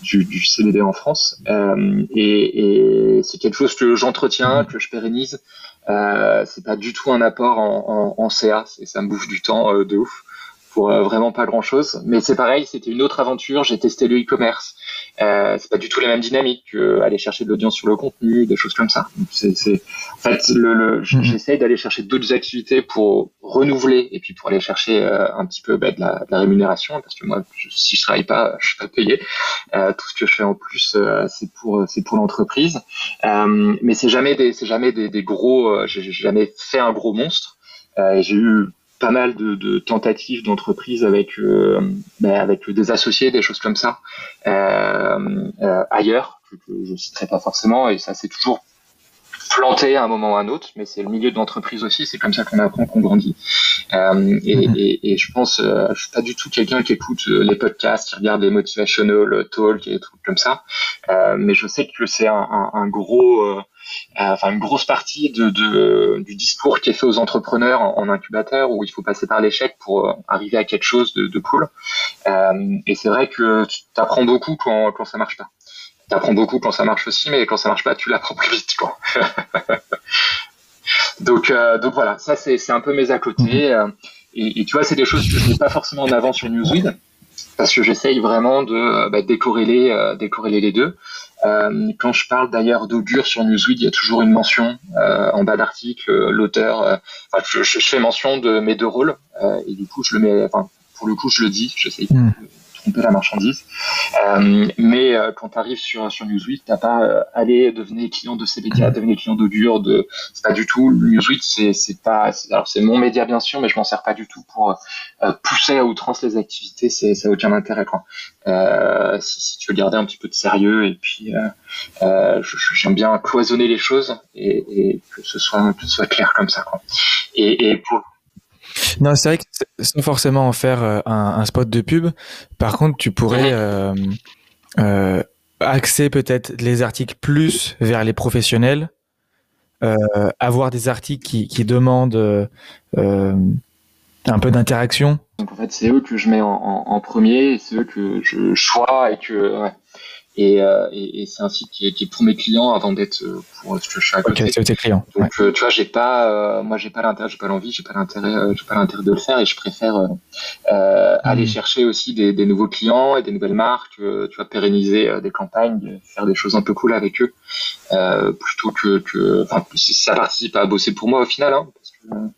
du, du, CBD en France. Euh, et, et c'est quelque chose que j'entretiens, mhm. que je pérennise. Euh, c'est pas du tout un apport en, en, en CA, ça me bouffe du temps euh, de ouf pour euh, vraiment pas grand chose. Mais c'est pareil, c'était une autre aventure. J'ai testé le e-commerce. Euh, c'est pas du tout la même dynamique que aller chercher de l'audience sur le contenu, des choses comme ça. C'est, c'est... En fait, le, le... Mhm. j'essaye d'aller chercher d'autres activités pour renouveler et puis pour aller chercher euh, un petit peu bah, de, la, de, la, rémunération parce que moi, si je travaille pas, je suis pas payé. Euh, tout ce que je fais en plus, euh, c'est pour c'est pour l'entreprise. mais c'est jamais des c'est jamais des, des gros. j'ai jamais fait un gros monstre. j'ai eu pas mal de, tentatives d'entreprises avec euh, ben, avec des associés, des choses comme ça euh, euh, ailleurs que, je citerai pas forcément et ça c'est toujours planté à un moment ou à un autre, mais c'est le milieu de l'entreprise aussi, c'est comme ça qu'on apprend, qu'on grandit. Euh, et, mhm. et, et, je pense, euh, je suis pas du tout quelqu'un qui écoute euh, les podcasts, qui regarde les motivational talk et des trucs comme ça, euh, mais je sais que c'est un, un, un, gros, euh, enfin une grosse partie de, de, du discours qui est fait aux entrepreneurs en, incubateur, où il faut passer par l'échec pour arriver à quelque chose de, de cool. et c'est vrai que tu apprends beaucoup quand, quand ça marche pas apprends beaucoup quand ça marche aussi, mais quand ça marche pas, tu l'apprends plus vite, quoi. donc, euh, donc voilà, ça c'est un peu mes à côté. Mhm. Euh, et, et, tu vois, c'est des choses que je mets pas forcément en avant sur Newsweed, parce que j'essaye vraiment de euh, bah, décorréler, euh, décorréler les deux. Euh, quand je parle d'ailleurs d'augure sur Newsweed, il y a toujours une mention en bas d'article, l'auteur. je, je, fais mention de mes deux rôles, et du coup, je le mets. Enfin, pour le coup, je le dis. J'essaye. Mhm tromper la marchandise. Euh, mais euh, quand tu arrives sur, sur Newsweek, t'as pas euh, allez devenir client de ces médias, devenir client d'Augure, de c'est pas du tout. Newsweek, c'est c'est pas alors c'est mon média bien sûr, mais je m'en sers pas du tout pour euh, pousser à outrance les activités. C'est ça n'a aucun intérêt quoi. Euh, si, si, tu veux garder un petit peu de sérieux et puis j'aime bien cloisonner les choses et, et, que ce soit que ce soit clair comme ça quoi. Et, et pour non, c'est vrai que sans forcément en faire euh, un, spot de pub, par contre, tu pourrais euh, euh, axer peut-être les articles plus vers les professionnels, euh, avoir des articles qui, qui demandent euh, un peu d'interaction. Donc en fait, c'est eux que je mets en, en, en premier, c'est eux que je choisis et que ouais, Et, euh, et, et c'est un site qui est, qui est, pour mes clients avant d'être euh, pour ce que je suis à côté. Tes clients. Donc ouais. tu vois, j'ai pas, moi j'ai pas l'intérêt, j'ai pas l'envie, j'ai pas l'intérêt, j'ai pas l'intérêt de le faire et je préfère mmh. aller chercher aussi des, des, nouveaux clients et des nouvelles marques, tu vois, pérenniser des campagnes, faire des choses un peu cool avec eux, plutôt que, que, enfin, ça participe à bosser pour moi au final, hein, parce que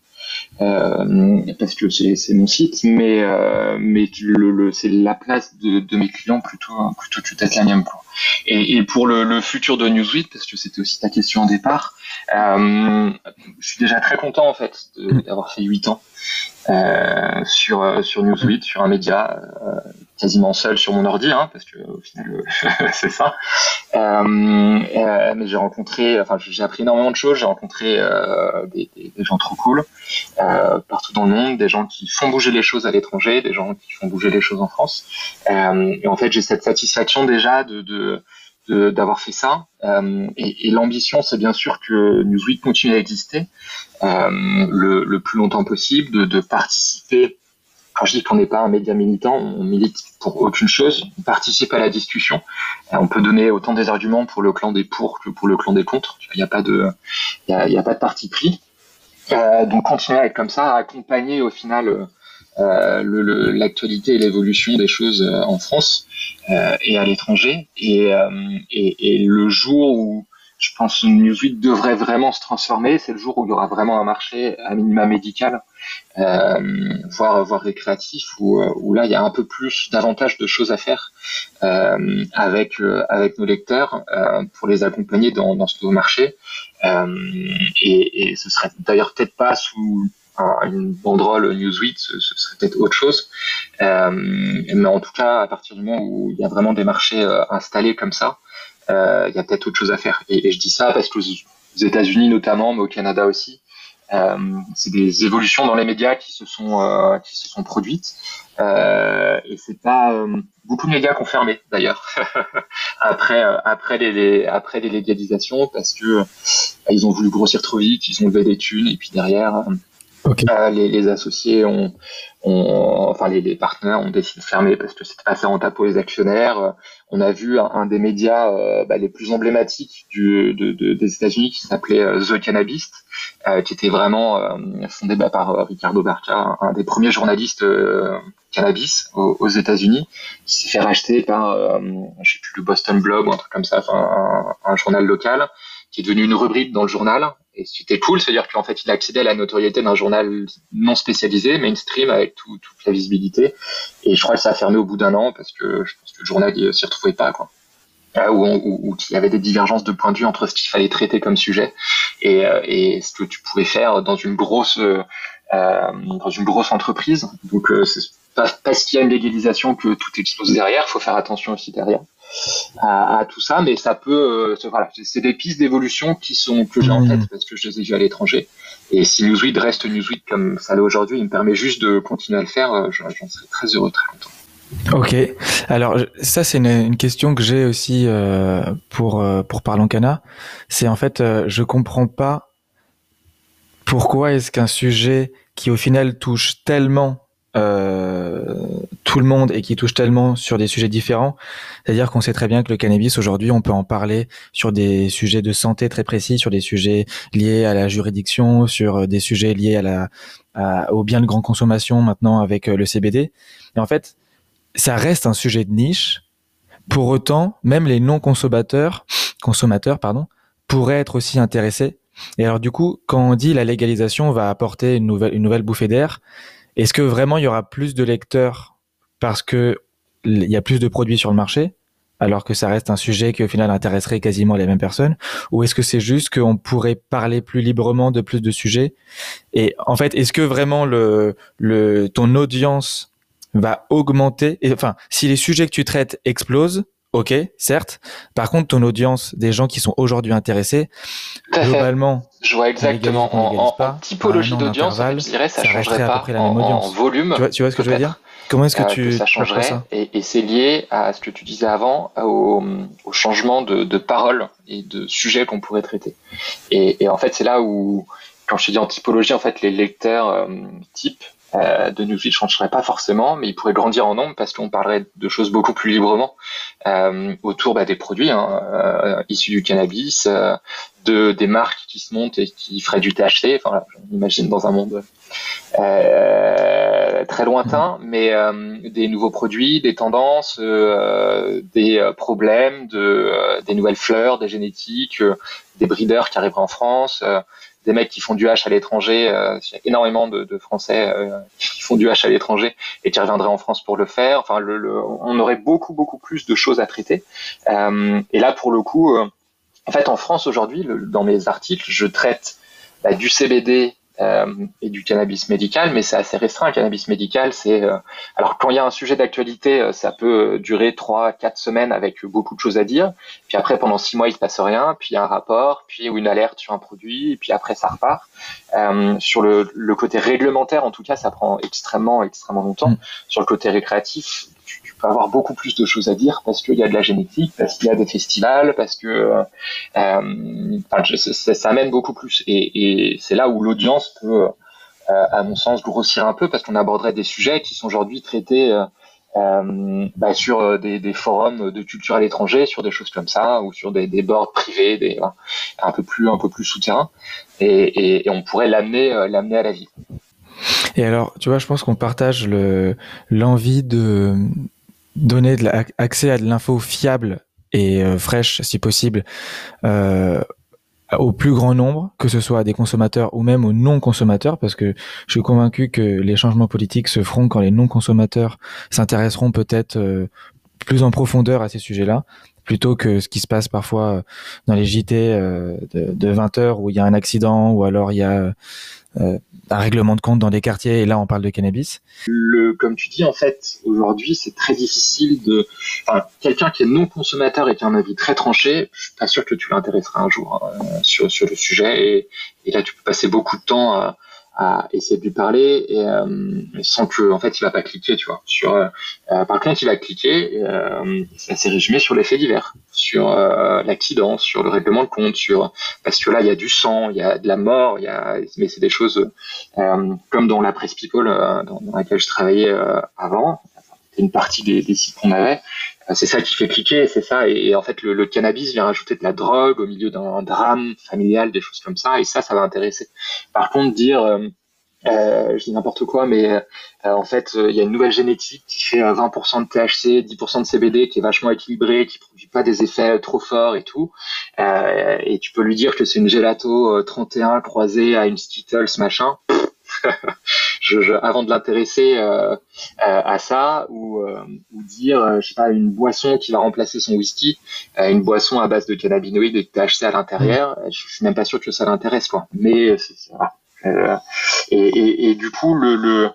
euh, parce que c'est mon site, mais euh, mais le, le c'est la place de, de, mes clients plutôt plutôt que d'être la mienne. Et, et pour le, le, futur de Newsweek, parce que c'était aussi ta question au départ, euh, je suis déjà très content en fait d'avoir fait 8 ans euh, sur euh, sur Newsweek, sur un média euh, quasiment seul sur mon ordi, hein, parce que au final c'est ça. mais j'ai rencontré, enfin j'ai appris énormément de choses. J'ai rencontré des, des, des, gens trop cool partout dans le monde, des gens qui font bouger les choses à l'étranger, des gens qui font bouger les choses en France. et en fait j'ai cette satisfaction déjà de, de d'avoir fait ça. Euh, et, l'ambition, c'est bien sûr que Newsweek continue à exister euh, le, plus longtemps possible, de, participer. Quand je dis qu'on n'est pas un média militant, on milite pour aucune chose. On participe à la discussion. Et on peut donner autant des arguments pour le clan des pour que pour le clan des contre. Il n'y a pas de, il y a, pas de parti pris. Euh, donc continuer à être comme ça, à accompagner au final euh, l'actualité et l'évolution des choses euh, en France euh, et à l'étranger. Et, et, et, le jour où je pense que Newsweek devrait vraiment se transformer, c'est le jour où il y aura vraiment un marché à minima médical, euh, voire, voire récréatif, où, où là il y a un peu plus, davantage de choses à faire euh, avec, avec nos lecteurs euh, pour les accompagner dans, dans ce nouveau marché. et, et ce serait d'ailleurs peut-être pas sous une banderole Newsweek, ce, serait peut-être autre chose. Euh, mais en tout cas, à partir du moment où il y a vraiment des marchés euh, installés comme ça, euh, il y a peut-être autre chose à faire. Et, je dis ça parce que aux États-Unis notamment, mais au Canada aussi, euh, c'est des évolutions dans les médias qui se sont euh, qui se sont produites. Et c'est pas beaucoup de médias ont fermé d'ailleurs après après les, après les légalisations parce que ils ont voulu grossir trop vite, ils ont levé des thunes et puis derrière Okay. Euh, les, associés ont, ont enfin les, partenaires ont décidé de fermer parce que c'était assez rentable pour les actionnaires. On a vu un, des médias euh, bah, les plus emblématiques des États-Unis qui s'appelait euh, The Cannabist, euh, qui était vraiment fondé bah, par Ricardo Barca, un, des premiers journalistes cannabis aux, aux États-Unis, qui s'est fait racheter par, je sais plus, le Boston Globe ou un truc comme ça, un, un journal local qui est devenu une rubrique dans le journal et c'était cool, c'est-à-dire qu'en fait, il accédait à la notoriété d'un journal non spécialisé, mainstream, avec tout, toute la visibilité. Et je crois que ça a fermé au bout d'un an parce que je pense que le journal s'y retrouvait pas, quoi. Euh, où, où, y avait des divergences de point de vue entre ce qu'il fallait traiter comme sujet et, euh, et, ce que tu pouvais faire dans une grosse euh, dans une grosse entreprise. Donc c'est pas parce qu'il y a une légalisation que tout explose derrière. Il faut faire attention aussi derrière à, à, tout ça, mais ça peut, euh, voilà, c'est des pistes d'évolution qui sont que j'ai en tête parce que je les ai vues à l'étranger. Et si Newsweek reste Newsweek comme ça l'est aujourd'hui, il me permet juste de continuer à le faire. Euh, j'en serais très heureux, très content. Ok, alors ça c'est une, une, question que j'ai aussi euh, pour euh, pour Parlons Cana. C'est en fait, euh, je comprends pas pourquoi est-ce qu'un sujet qui au final touche tellement euh, tout le monde et qui touche tellement sur des sujets différents. C'est-à-dire qu'on sait très bien que le cannabis aujourd'hui, on peut en parler sur des sujets de santé très précis, sur des sujets liés à la juridiction, sur des sujets liés à la à, au bien de grande consommation maintenant avec euh, le CBD. En fait, ça reste un sujet de niche. Pour autant, même les non consommateurs, consommateurs pardon, pourraient être aussi intéressés. Et alors du coup, quand on dit la légalisation va apporter une nouvelle une nouvelle bouffée d'air, est-ce que vraiment il y aura plus de lecteurs parce que il y a plus de produits sur le marché, alors que ça reste un sujet qui au final intéresserait quasiment les mêmes personnes, ou est-ce que c'est juste qu'on pourrait parler plus librement de plus de sujets? Et en fait, est-ce que vraiment le, le ton audience va augmenter? Enfin, si les sujets que tu traites explosent, ok, certes. Par contre, ton audience, des gens qui sont aujourd'hui intéressés, globalement, je vois exactement en, en, typologie d'audience, je dirais ça, ça changerait pas à peu près la même en, audience. en volume. Tu vois, tu vois ce que je veux dire? Comment est-ce que, tu euh, que ça changerait ça? et, et c'est lié à ce que tu disais avant, au, au changement de, de parole et de sujets qu'on pourrait traiter. Et, et en fait, c'est là où, quand je dis en typologie, en fait, les lecteurs euh, types euh, de Newsfeed ne changerait pas forcément, mais il pourrait grandir en nombre parce qu'on parlerait de choses beaucoup plus librement euh, autour bah, des produits hein, euh, issus du cannabis, de des marques qui se montent et qui feraient du THC. Enfin, là, j'imagine dans un monde très lointain, mais des nouveaux produits, des tendances, des problèmes, de, des nouvelles fleurs, des génétiques, des breeders qui arriveraient en France des mecs qui font du H à l'étranger. Euh, il y a énormément de, de Français euh, qui font du H à l'étranger et qui reviendraient en France pour le faire. Enfin, le, le, on aurait beaucoup beaucoup plus de choses à traiter. Euh, et là, pour le coup, en fait, en France aujourd'hui, dans mes articles, je traite bah, du CBD euh, et du cannabis médical, mais c'est assez restreint. Le cannabis médical, c'est euh, alors quand il y a un sujet d'actualité, euh, ça peut durer trois, quatre semaines avec beaucoup de choses à dire. Puis après, pendant six mois, il se passe rien. Puis un rapport, puis une alerte sur un produit, et puis après ça repart. sur le, le, côté réglementaire, en tout cas, ça prend extrêmement, extrêmement longtemps. Mm. Sur le côté récréatif, avoir beaucoup plus de choses à dire parce qu'il y a de la génétique, parce qu'il y a des festivals, parce que euh, ça, amène beaucoup plus. Et, c'est là où l'audience peut, euh, à mon sens, grossir un peu parce qu'on aborderait des sujets qui sont aujourd'hui traités euh, bah, sur des, forums de culture à l'étranger, sur des choses comme ça, ou sur des, des boards privés, un peu plus un peu plus souterrains, et, on pourrait l'amener l'amener à la vie. Et alors, tu vois, je pense qu'on partage le l'envie de donner accès à de l'info fiable et euh, fraîche, si possible, euh, au plus grand nombre, que ce soit à des consommateurs ou même aux non-consommateurs, parce que je suis convaincu que les changements politiques se feront quand les non-consommateurs s'intéresseront peut-être euh, plus en profondeur à ces sujets-là, plutôt que ce qui se passe parfois dans les JT euh, de, de 20 heures où il y a un accident ou alors il y a euh, un règlement de compte dans des quartiers et là on parle de cannabis. Le, Comme tu dis, en fait, aujourd'hui c'est très difficile de... Enfin, quelqu'un qui est non consommateur et qui a un avis très tranché, je suis pas sûr que tu l'intéresseras un jour euh, sur, sur le sujet et, et, là tu peux passer beaucoup de temps à, à essayer de lui parler et euh, sans que en fait il va pas cliquer tu vois. Sur euh, par contre il va cliquer euh, c'est assez résumé sur les faits divers sur euh, l'accident sur le règlement de compte sur parce que là il y a du sang il y a de la mort il y a mais c'est des choses euh, comme dans la presse people dans, dans, laquelle je travaillais avant. Une partie des sites qu'on avait c'est ça qui fait cliquer, c'est ça. Et, en fait, le, le, cannabis vient rajouter de la drogue au milieu d'un drame familial, des choses comme ça. Et ça, ça va intéresser. Par contre, dire, euh, euh je dis n'importe quoi, mais euh, en fait, euh, il y a une nouvelle génétique qui fait 20% de THC, 10% de CBD, qui est vachement équilibré, qui produit pas des effets trop forts et tout. et tu peux lui dire que c'est une gelato 31 croisée à une Skittles machin. je, avant de l'intéresser euh, euh, à ça ou, euh, ou dire je sais pas une boisson qui va remplacer son whisky une boisson à base de cannabinoïdes et de THC à l'intérieur je, je suis même pas sûr que ça l'intéresse quoi. Mais et, et, et, du coup le, le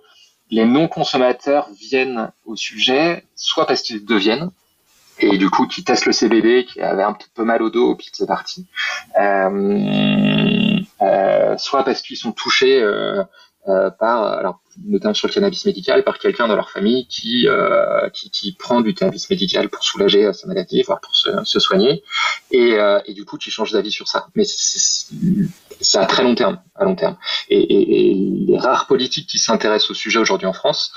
les non consommateurs viennent au sujet soit parce qu'ils deviennent et du coup qui testent le CBD, qui avait un petit peu mal au dos, puis c'est parti. Euh, euh, soit parce qu'ils sont touchés euh, euh, par, alors notamment sur le cannabis médical, par quelqu'un dans leur famille qui, euh, qui, qui prend du cannabis médical pour soulager euh, sa maladie, voire pour se, se soigner, et, et, du coup qui change d'avis sur ça. Mais c'est à très long terme, à long terme. Et, et, et les rares politiques qui s'intéressent au sujet aujourd'hui en France,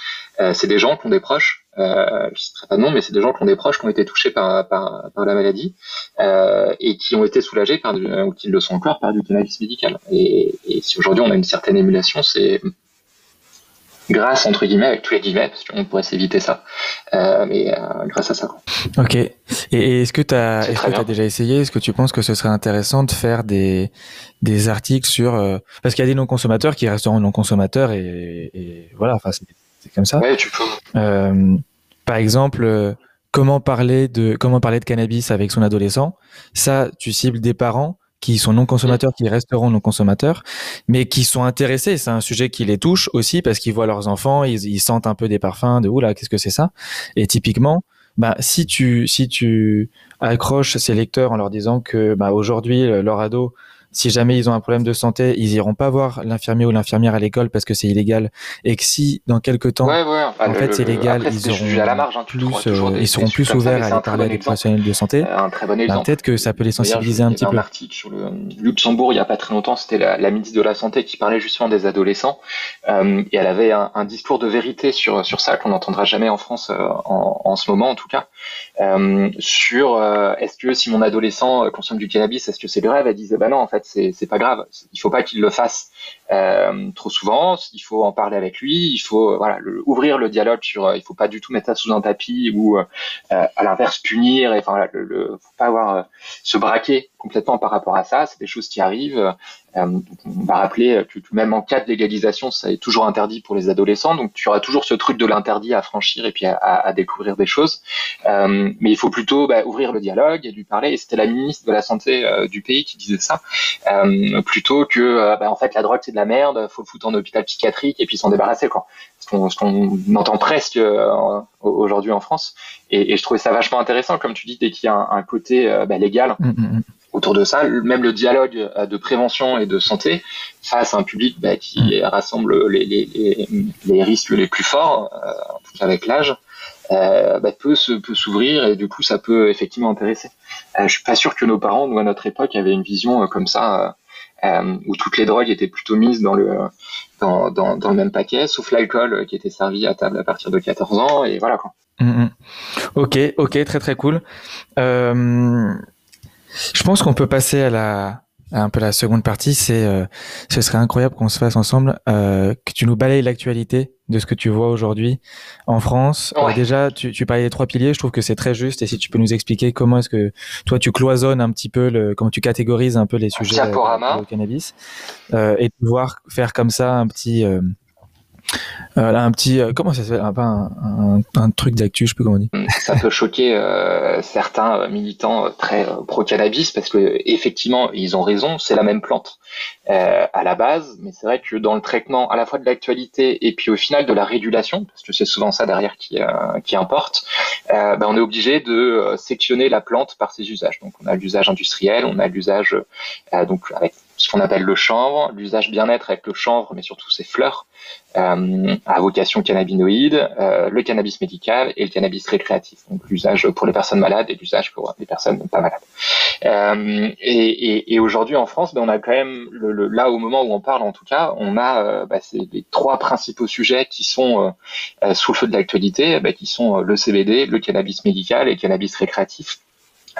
c'est des gens qui ont des proches euh, je ne citerai pas de nom, mais c'est des gens qui ont des proches qui ont été touchés par, par, par la maladie euh, et qui ont été soulagés par du, ou qui le sont encore par du cannabis médical. Et si aujourd'hui on a une certaine émulation, c'est grâce entre guillemets avec tous les guillemets parce qu'on pourrait s'éviter ça euh, mais euh, grâce à ça quoi. ok et, est-ce que tu as est-ce que as déjà essayé? Est-ce que tu penses que ce serait intéressant de faire des des articles sur euh, parce qu'il y a des non consommateurs qui resteront non consommateurs et, et voilà enfin c'est comme ça. Ouais, tu peux. Euh, par exemple, euh, comment parler de comment parler de cannabis avec son adolescent? Ça, tu cibles des parents qui sont non consommateurs, qui resteront non consommateurs, mais qui sont intéressés. C'est un sujet qui les touche aussi parce qu'ils voient leurs enfants, ils, ils sentent un peu des parfums de oula, qu'est-ce que c'est ça? Et typiquement, bah si tu si tu accroches ces lecteurs en leur disant que bah aujourd'hui leur ado si jamais ils ont un problème de santé, ils iront pas voir l'infirmier ou l'infirmière à l'école parce que c'est illégal, et que si dans quelques temps, en fait, c'est légal, ils auront à la marge, hein, plus, euh, ils seront plus ouverts à parler à des professionnels de santé. Un très bon bah. Peut-être que ça peut les sensibiliser un petit peu. Un article sur le Luxembourg il y a pas très longtemps, c'était la, la, ministre de la santé qui parlait justement des adolescents, euh, et elle avait un, un, discours de vérité sur sur ça qu'on n'entendra jamais en France euh, en, en, ce moment en tout cas, euh, sur euh, est-ce que si mon adolescent consomme du cannabis, est-ce que c'est le rêve? Elle disait bah non en fait c'est pas grave, il faut pas qu'il le fasse euh, trop souvent. Il faut en parler avec lui. Il faut voilà ouvrir le dialogue sur. Euh, il faut pas du tout mettre ça sous un tapis ou euh, à l'inverse punir. Et enfin faut pas avoir se braquer complètement par rapport à ça. C'est des choses qui arrivent. Euh, on va rappeler que même en cas de légalisation, ça est toujours interdit pour les adolescents. Donc tu auras toujours ce truc de l'interdit à franchir et puis à, découvrir des choses. Euh, mais il faut plutôt bah, ouvrir le dialogue et lui parler. Et c'était la ministre de la santé euh, du pays qui disait ça, euh, plutôt que bah, en fait la drogue c'est de la merde, faut le foutre en hôpital psychiatrique et puis s'en débarrasser quoi. Ce qu'on entend presque aujourd'hui en France. Et, et, je trouvais ça vachement intéressant, comme tu dis, dès qu'il y a un, un côté bah, légal. Mm, mm, mm autour de ça, même le dialogue euh, de prévention et de santé face à un public bah, qui mm. rassemble les, les, les, risques les plus forts, euh, en tout cas avec l'âge, euh, bah, peut se peut s'ouvrir et du coup ça peut effectivement intéresser. Euh, je suis pas sûr que nos parents, nous à notre époque, avaient une vision euh, comme ça. Euh, où toutes les drogues étaient plutôt mises dans le dans, dans, dans le même paquet, sauf l'alcool qui était servi à table à partir de 14 ans et voilà quoi. Mm, mm. Ok, ok, très très cool. Euh, je pense qu'on peut passer à la un peu la seconde partie. C'est euh, ce serait incroyable qu'on se fasse ensemble, euh, que tu nous balayes l'actualité de ce que tu vois aujourd'hui en France. Euh, déjà, tu, tu parlais des trois piliers. Je trouve que c'est très juste. Et si tu peux nous expliquer comment est-ce que toi tu cloisonnes un petit peu, le, comment tu catégorises un peu les sujets du cannabis, et pouvoir faire comme ça un petit euh, un petit, euh, comment ça s'appelle? Un, un, truc d'actu, je sais plus comment on dit. Mm, ça peut choquer euh, certains militants très pro cannabis parce que effectivement ils ont raison, c'est la même plante à la base, mais c'est vrai que dans le traitement à la fois de l'actualité et puis au final de la régulation, parce que c'est souvent ça derrière qui qui importe, ben, on est obligé de sectionner la plante par ses usages. Donc on a l'usage industriel, on a l'usage donc avec qu'on appelle le chanvre, l'usage bien-être avec le chanvre, mais surtout ses fleurs, euh, à vocation cannabinoïde, euh, le cannabis médical et le cannabis récréatif, donc l'usage pour les personnes malades et l'usage pour les personnes pas malades. Euh, et, aujourd'hui en France, ben, on a quand même, le, là au moment où on parle en tout cas, on a euh, ben, les trois principaux sujets qui sont sous le feu de l'actualité, ben, qui sont le CBD, le cannabis médical et le cannabis récréatif.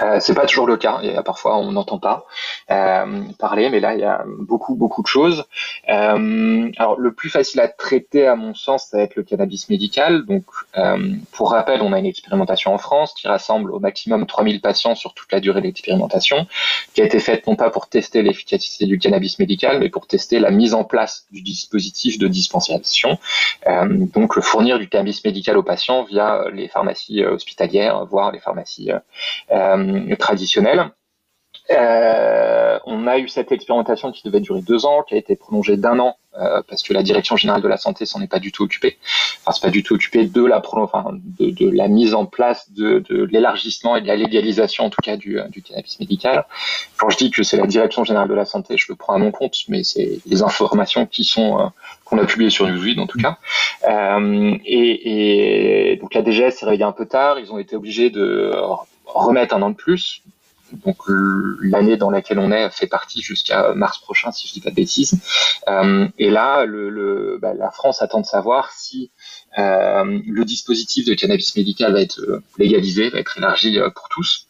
Euh, c'est pas toujours le cas. A parfois on n'entend pas euh, parler, mais là il y a beaucoup beaucoup de choses. Euh, alors le plus facile à traiter à mon sens, ça va être le cannabis médical. Donc euh, pour rappel, on a une expérimentation en France qui rassemble au maximum 3000 patients sur toute la durée de l'expérimentation, qui a été faite non pas pour tester l'efficacité du cannabis médical, mais pour tester la mise en place du dispositif de dispensation. Euh, donc fournir du cannabis médical aux patients via les pharmacies hospitalières, voire les pharmacies euh, traditionnelle. Euh, on a eu cette expérimentation qui devait durer deux ans, qui a été prolongée d'un an euh, parce que la direction générale de la santé s'en est pas du tout occupée. Enfin, c'est pas du tout occupé de la mise en place de, l'élargissement et de la légalisation en tout cas du, cannabis médical. Quand je dis que c'est la direction générale de la santé, je le prends à mon compte, mais c'est les informations qui sont qu'on a publiées sur Newsweek en tout cas. Euh, et, et, donc la DGS s'est réveillée un peu tard. Ils ont été obligés de remettre un an de plus. Donc l'année dans laquelle on est fait partie jusqu'à mars prochain, si je dis pas de bêtises. Euh, et là, bah, la France attend de savoir si euh, le dispositif de cannabis médical va être légalisé, va être élargi euh, pour tous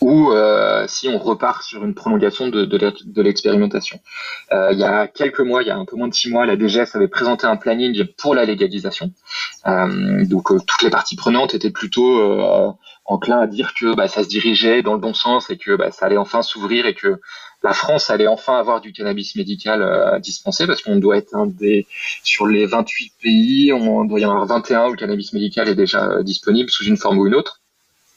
ou euh, si on repart sur une prolongation de, de, l'expérimentation. Euh, il y a quelques mois, il y a un peu moins de six mois, la DGS avait présenté un planning pour la légalisation. Euh, donc toutes les parties prenantes étaient plutôt enclin à dire que bah, ça se dirigeait dans le bon sens et que bah, ça allait enfin s'ouvrir et que la France allait enfin avoir du cannabis médical dispensé parce qu'on doit être un des sur les 28 pays, on doit y en avoir 21 où le cannabis médical est déjà disponible sous une forme ou une autre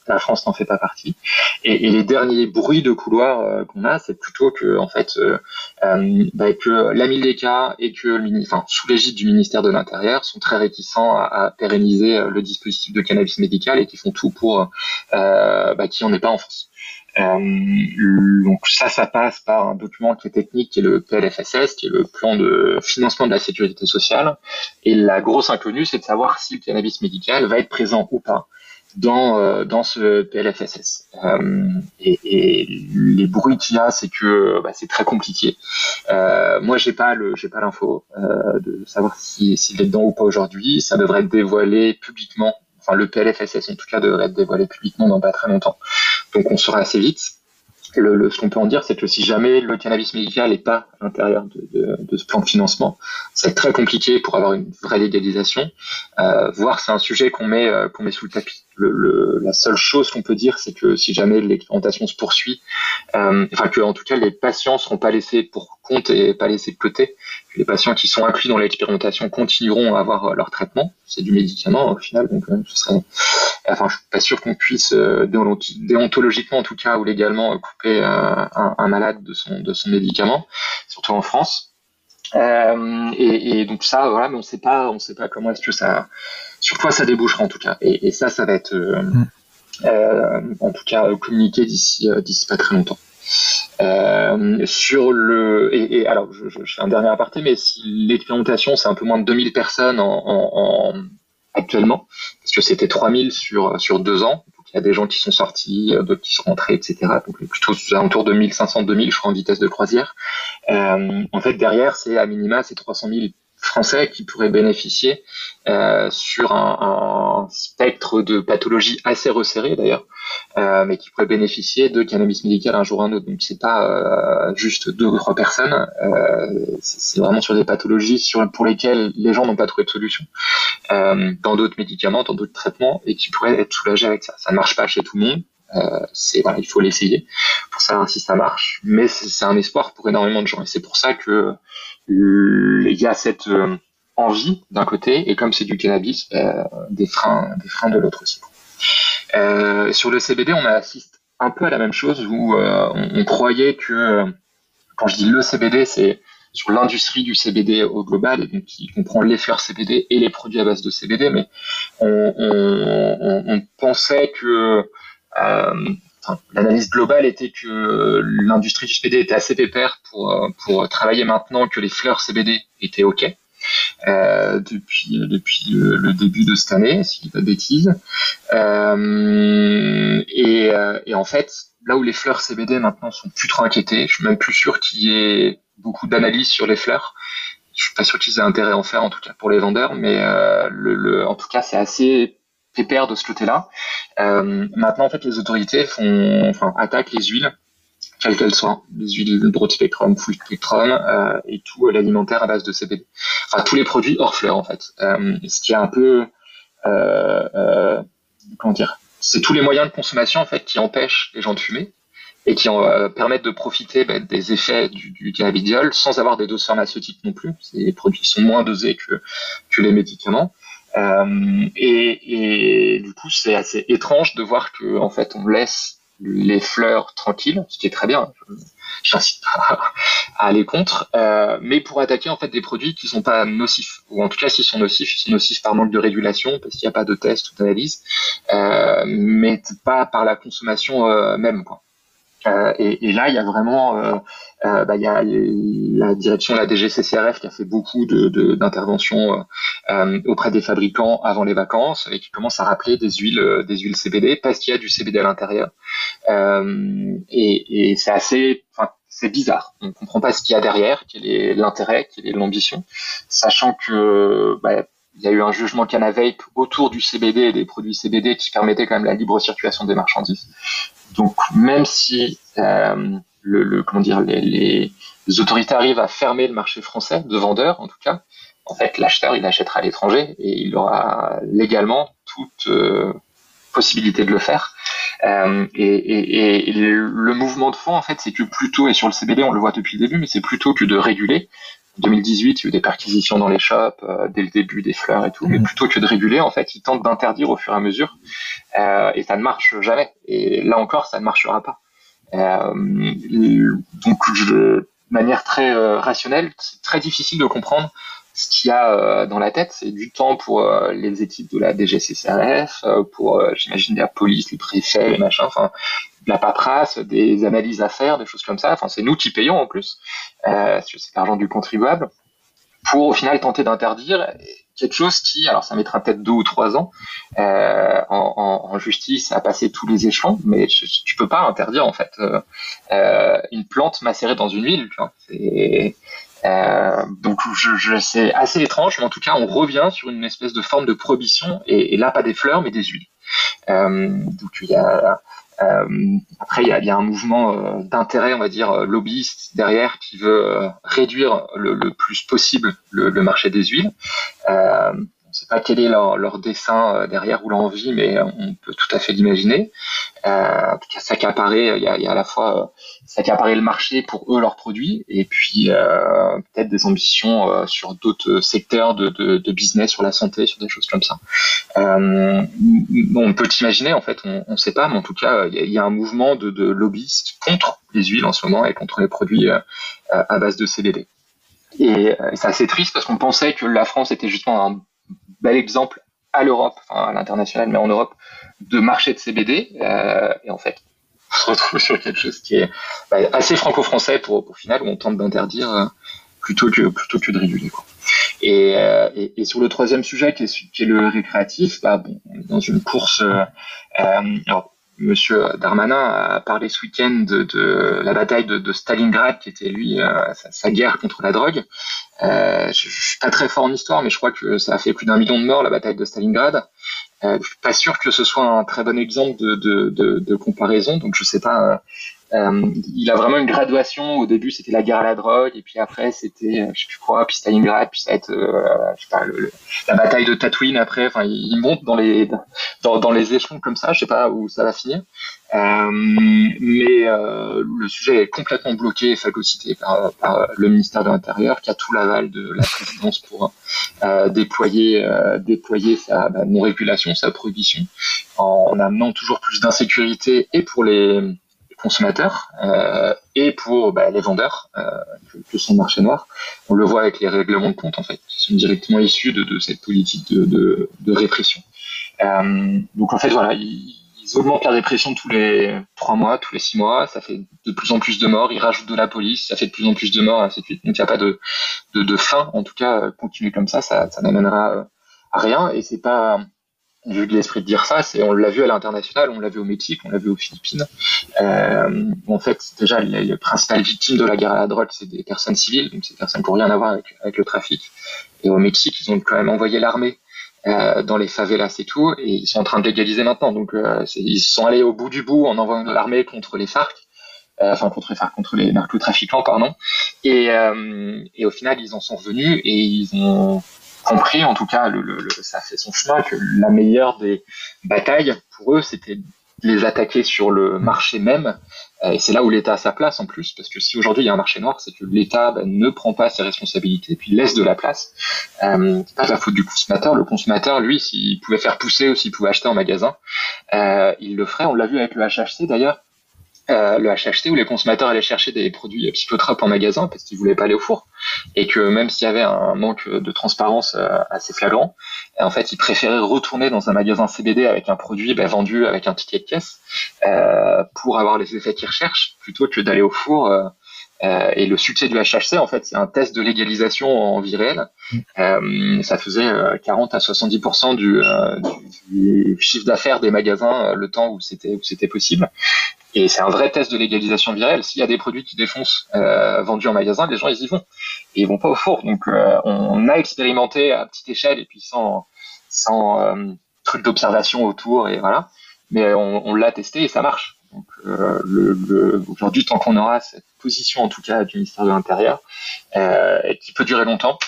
la France n'en fait pas partie. Et, les derniers bruits de couloir euh, qu'on a, c'est plutôt que en fait euh, euh bah, que la Mildeca et que le enfin sous l'égide du ministère de l'Intérieur sont très réticents à, pérenniser le dispositif de cannabis médical et qui font tout pour bah, qu'il n'y en ait pas en France. donc ça, ça passe par un document qui est technique, qui est le PLFSS, qui est le plan de financement de la sécurité sociale. Et la grosse inconnue, c'est de savoir si le cannabis médical va être présent ou pas dans euh, dans ce PLFSS. Euh, et, et, les bruits qu'il y a, c'est que bah, c'est très compliqué. Euh, moi, j'ai pas le j'ai pas l'info de savoir s'il si, est dedans ou pas aujourd'hui. Ça devrait être dévoilé publiquement. Enfin, le PLFSS en tout cas devrait être dévoilé publiquement dans pas très longtemps. Donc, on sera assez vite le, ce qu'on peut en dire, c'est que si jamais le cannabis médical n'est pas à l'intérieur de, de, de, ce plan de financement, c'est très compliqué pour avoir une vraie légalisation. Euh, voire c'est un sujet qu'on met qu'on met sous le tapis. Le, le, la seule chose qu'on peut dire, c'est que si jamais l'expérimentation se poursuit, euh, enfin que en tout cas les patients seront pas laissés pour compte et pas laissés de côté. les patients qui sont inclus dans l'expérimentation continueront à avoir euh, leur traitement. C'est du médicament au final, donc euh, ce serait enfin, je suis pas sûr qu'on puisse euh, déontologiquement en tout cas ou légalement couper euh, un, un, malade de son de son médicament, surtout en France. Euh, et, et, donc ça, voilà, mais on sait pas, on sait pas comment est-ce que ça, sur quoi ça débouchera en tout cas. Et, et ça, ça va être, euh, mm. euh, en tout cas, communiqué d'ici d'ici pas très longtemps. Sur le et, et alors je, je, fais un dernier aparté mais si l'expérimentation c'est un peu moins de 2000 personnes en, en, en actuellement, parce que c'était 3000 sur, sur deux ans. Il y a des gens qui sont sortis, euh, d'autres qui sont rentrés, etc. Donc plutôt autour de 1500-2000, je crois, en vitesse de croisière. Euh, en fait, derrière, c'est à minima, c'est 300 000 Français qui pourraient bénéficier euh, sur un, spectre de pathologies assez resserré d'ailleurs, euh, mais qui pourraient bénéficier de cannabis médical un jour ou un autre. Donc c'est pas euh, juste deux ou trois personnes, euh, c'est vraiment sur des pathologies sur, pour lesquelles les gens n'ont pas trouvé de solution, dans d'autres médicaments, dans d'autres traitements, et qui pourraient être soulagés avec ça. Ça ne marche pas chez tout le monde, euh, il faut l'essayer pour savoir si ça marche. Mais c'est un espoir pour énormément de gens et c'est pour ça que il y a cette euh, envie d'un côté et comme c'est du cannabis, euh, des freins, des freins de l'autre aussi. Euh, sur le CBD, on assiste un peu à la même chose où on, croyait que quand je dis le CBD, c'est sur l'industrie du CBD au global, donc qui comprend les fleurs CBD et les produits à base de CBD, mais on, pensait que euh, l'analyse globale était que l'industrie du CBD était assez pépère pour, euh, pour travailler maintenant que les fleurs CBD étaient OK. Euh, depuis depuis le, début de cette année, si je dis pas de bêtises. Euh, et, euh, et, en fait, là où les fleurs CBD maintenant sont plus trop inquiétées, je suis même plus sûr qu'il y ait beaucoup d'analyses sur les fleurs. Je suis pas sûr qu'ils aient intérêt à en faire, en tout cas pour les vendeurs, mais euh, le, le, en tout cas c'est assez pépère de ce côté-là. Euh, maintenant, en fait, les autorités font, enfin, attaquent les huiles, quelles qu'elles soient, les huiles broad spectrum, full spectrum euh, et tout l'alimentaire à base de CBD. Enfin, tous les produits hors fleurs, en fait. Euh, ce qui est un peu, euh, comment dire, c'est tous les moyens de consommation en fait qui empêchent les gens de fumer et qui en, permettent de profiter ben, des effets du, du cannabidiol sans avoir des doses pharmaceutiques non plus. Des produits sont moins dosés que, que les médicaments. Euh, et, et, du coup, c'est assez étrange de voir que en fait, on laisse les fleurs tranquilles, ce qui est très bien. J'incite pas à aller contre, euh, mais pour attaquer en fait des produits qui sont pas nocifs, ou en tout cas s'ils sont nocifs, ils sont nocifs par manque de régulation parce qu'il n'y a pas de test ou d'analyse, euh, mais pas par la consommation même. Quoi. Euh, et, et, là, il y a vraiment, euh, euh, bah, il y a la direction, la DGCCRF, qui a fait beaucoup d'interventions de, euh, auprès des fabricants avant les vacances et qui commence à rappeler des huiles, des huiles CBD parce qu'il y a du CBD à l'intérieur. et, et c'est assez, enfin, c'est bizarre. On ne comprend pas ce qu'il y a derrière, quel est l'intérêt, quelle est l'ambition, sachant que bah, il y a eu un jugement Canavape autour du CBD et des produits CBD qui permettait quand même la libre circulation des marchandises. Donc même si euh, le, comment dire, les, autorités arrivent à fermer le marché français de vendeurs, en tout cas, en fait, l'acheteur, il achètera à l'étranger et il aura légalement toute euh, possibilité de le faire. Euh, et, et, et, le mouvement de fond, en fait, c'est que plutôt, et sur le CBD, on le voit depuis le début, mais c'est plutôt que de réguler, 2018, il y a eu des perquisitions dans les shops euh, dès le début des fleurs et tout, mais mmh. plutôt que de réguler, en fait, ils tentent d'interdire au fur et à mesure, euh, et ça ne marche jamais. Et là encore, ça ne marchera pas. Euh, donc, de manière très euh, rationnelle, c'est très difficile de comprendre ce qu'il y a dans la tête, c'est du temps pour les équipes de la DGCCRF, pour, j'imagine, la police, les préfets, les machins, enfin, de la paperasse, des analyses à faire, des choses comme ça. Enfin, c'est nous qui payons en plus, euh, c'est l'argent du contribuable, pour au final tenter d'interdire quelque chose qui, alors ça mettra peut-être deux ou trois ans euh, en, en, justice à passer tous les échelons, mais tu, tu peux pas interdire en fait euh, euh une plante macérée dans une huile. Tu vois. Euh, donc je, je c'est assez étrange, mais en tout cas on revient sur une espèce de forme de prohibition et, et là pas des fleurs mais des huiles. Euh, donc il y a euh, après, il y a, y a, un mouvement euh, d'intérêt, on va dire, euh, lobbyiste derrière qui veut réduire le, le, plus possible le, le, marché des huiles. Euh, sait pas quel est leur, leur dessin derrière ou l'envie, mais on peut tout à fait l'imaginer. Euh, s'accaparer, il y a, y a à la fois s'accaparer le marché pour eux leurs produits, et puis euh, peut-être des ambitions euh, sur d'autres secteurs de, de, business, sur la santé, sur des choses comme ça. Euh, on peut imaginer, en fait, on ne sait pas, mais en tout cas, il y, a un mouvement de, de lobbyistes contre les huiles en ce moment et contre les produits euh, à base de CBD. Et c'est assez triste parce qu'on pensait que la France était justement un bel exemple à l'Europe, enfin à l'international, mais en Europe, de marché de CBD. Euh, et en fait, on se retrouve sur quelque chose qui est bah, assez franco-français pour, pour final, où on tente d'interdire euh, plutôt que plutôt que de réguler. Quoi. Et, euh, et, et, sur le troisième sujet, qui est, qui est le récréatif, bah, bon, on est dans une course. Euh, alors, Monsieur Darmanin a parlé ce week-end de, la bataille de, Stalingrad, qui était lui euh, sa, guerre contre la drogue. Euh, je, suis pas très fort en histoire, mais je crois que ça a fait plus d'un million de morts la bataille de Stalingrad. Euh, je suis pas sûr que ce soit un très bon exemple de, de comparaison, donc je sais pas. Euh, il a vraiment une graduation. Au début, c'était la guerre à la drogue, et puis après, c'était, euh, je sais plus quoi, puis Stalingrad, puis ça va être, euh, je sais pas, la bataille de Tatooine. Après, enfin, il monte dans les dans, les échelons comme ça. Je sais pas où ça va finir. Mais le sujet est complètement bloqué et phagocyté par, par, le ministère de l'Intérieur, qui a tout l'aval de la présidence pour déployer déployer sa bah, non-régulation, sa prohibition, en amenant toujours plus d'insécurité et pour les consommateurs euh, et pour bah, les vendeurs euh, que, que, sont le marché noir. On le voit avec les règlements de compte en fait, qui sont directement issus de, cette politique de, répression. Euh, donc en fait voilà, ils, augmentent la répression tous les trois mois, tous les six mois, ça fait de plus en plus de morts. Ils rajoutent de la police, ça fait de plus en plus de morts, ainsi de suite. Donc il n'y a pas de, fin. En tout cas, continuer comme ça, ça, ça n'amènera à rien et c'est pas j'ai eu l'esprit de dire ça, c'est on l'a vu à l'international, on l'a vu au Mexique, on l'a vu aux Philippines. Euh, en fait, déjà, les, les, principales victimes de la guerre à la drogue, c'est des personnes civiles, donc c'est des personnes qui n'ont rien à voir avec, le trafic. Et au Mexique, ils ont quand même envoyé l'armée euh, dans les favelas et tout, et ils sont en train de légaliser maintenant. Donc, euh, ils sont allés au bout du bout en envoyant de l'armée contre les FARC. Enfin contre FARC, contre les narcotrafiquants, pardon. Et, et au final, ils en sont revenus et ils ont compris, en tout cas, le, le, ça fait son chemin, que la meilleure des batailles pour eux, c'était de les attaquer sur le marché même. Euh, et c'est là où l'État a sa place en plus, parce que si aujourd'hui il y a un marché noir, c'est que l'État ben, ne prend pas ses responsabilités, puis laisse de la place. Euh, c'est pas la faute du consommateur. Le consommateur, lui, s'il pouvait faire pousser ou s'il pouvait acheter en magasin, euh, il le ferait. On l'a vu avec le HHC d'ailleurs euh, le HHC où les consommateurs allaient chercher des produits psychotropes en magasin parce qu'ils voulaient pas aller au four et que même s'il y avait un manque de transparence euh, assez flagrant, en fait ils préféraient retourner dans un magasin CBD avec un produit ben, vendu avec un ticket de caisse euh, pour avoir les effets qu'ils recherchent plutôt que d'aller au four. Euh, euh, et le succès du HHC, en fait, c'est un test de légalisation en vie réelle. Euh, ça faisait 40 à 70% du, du, du chiffre d'affaires des magasins le temps où c'était où c'était possible. Et c'est un vrai test de légalisation virale. S'il y a des produits qui défoncent euh, vendus en magasin, les gens ils y vont et ils vont pas au four. Donc euh, on a expérimenté à petite échelle et puis sans sans euh, truc d'observation autour et voilà. Mais on, on l'a testé et ça marche. Donc euh, aujourd'hui, tant qu'on aura cette position en tout cas du ministère de l'Intérieur, euh, qui peut durer longtemps,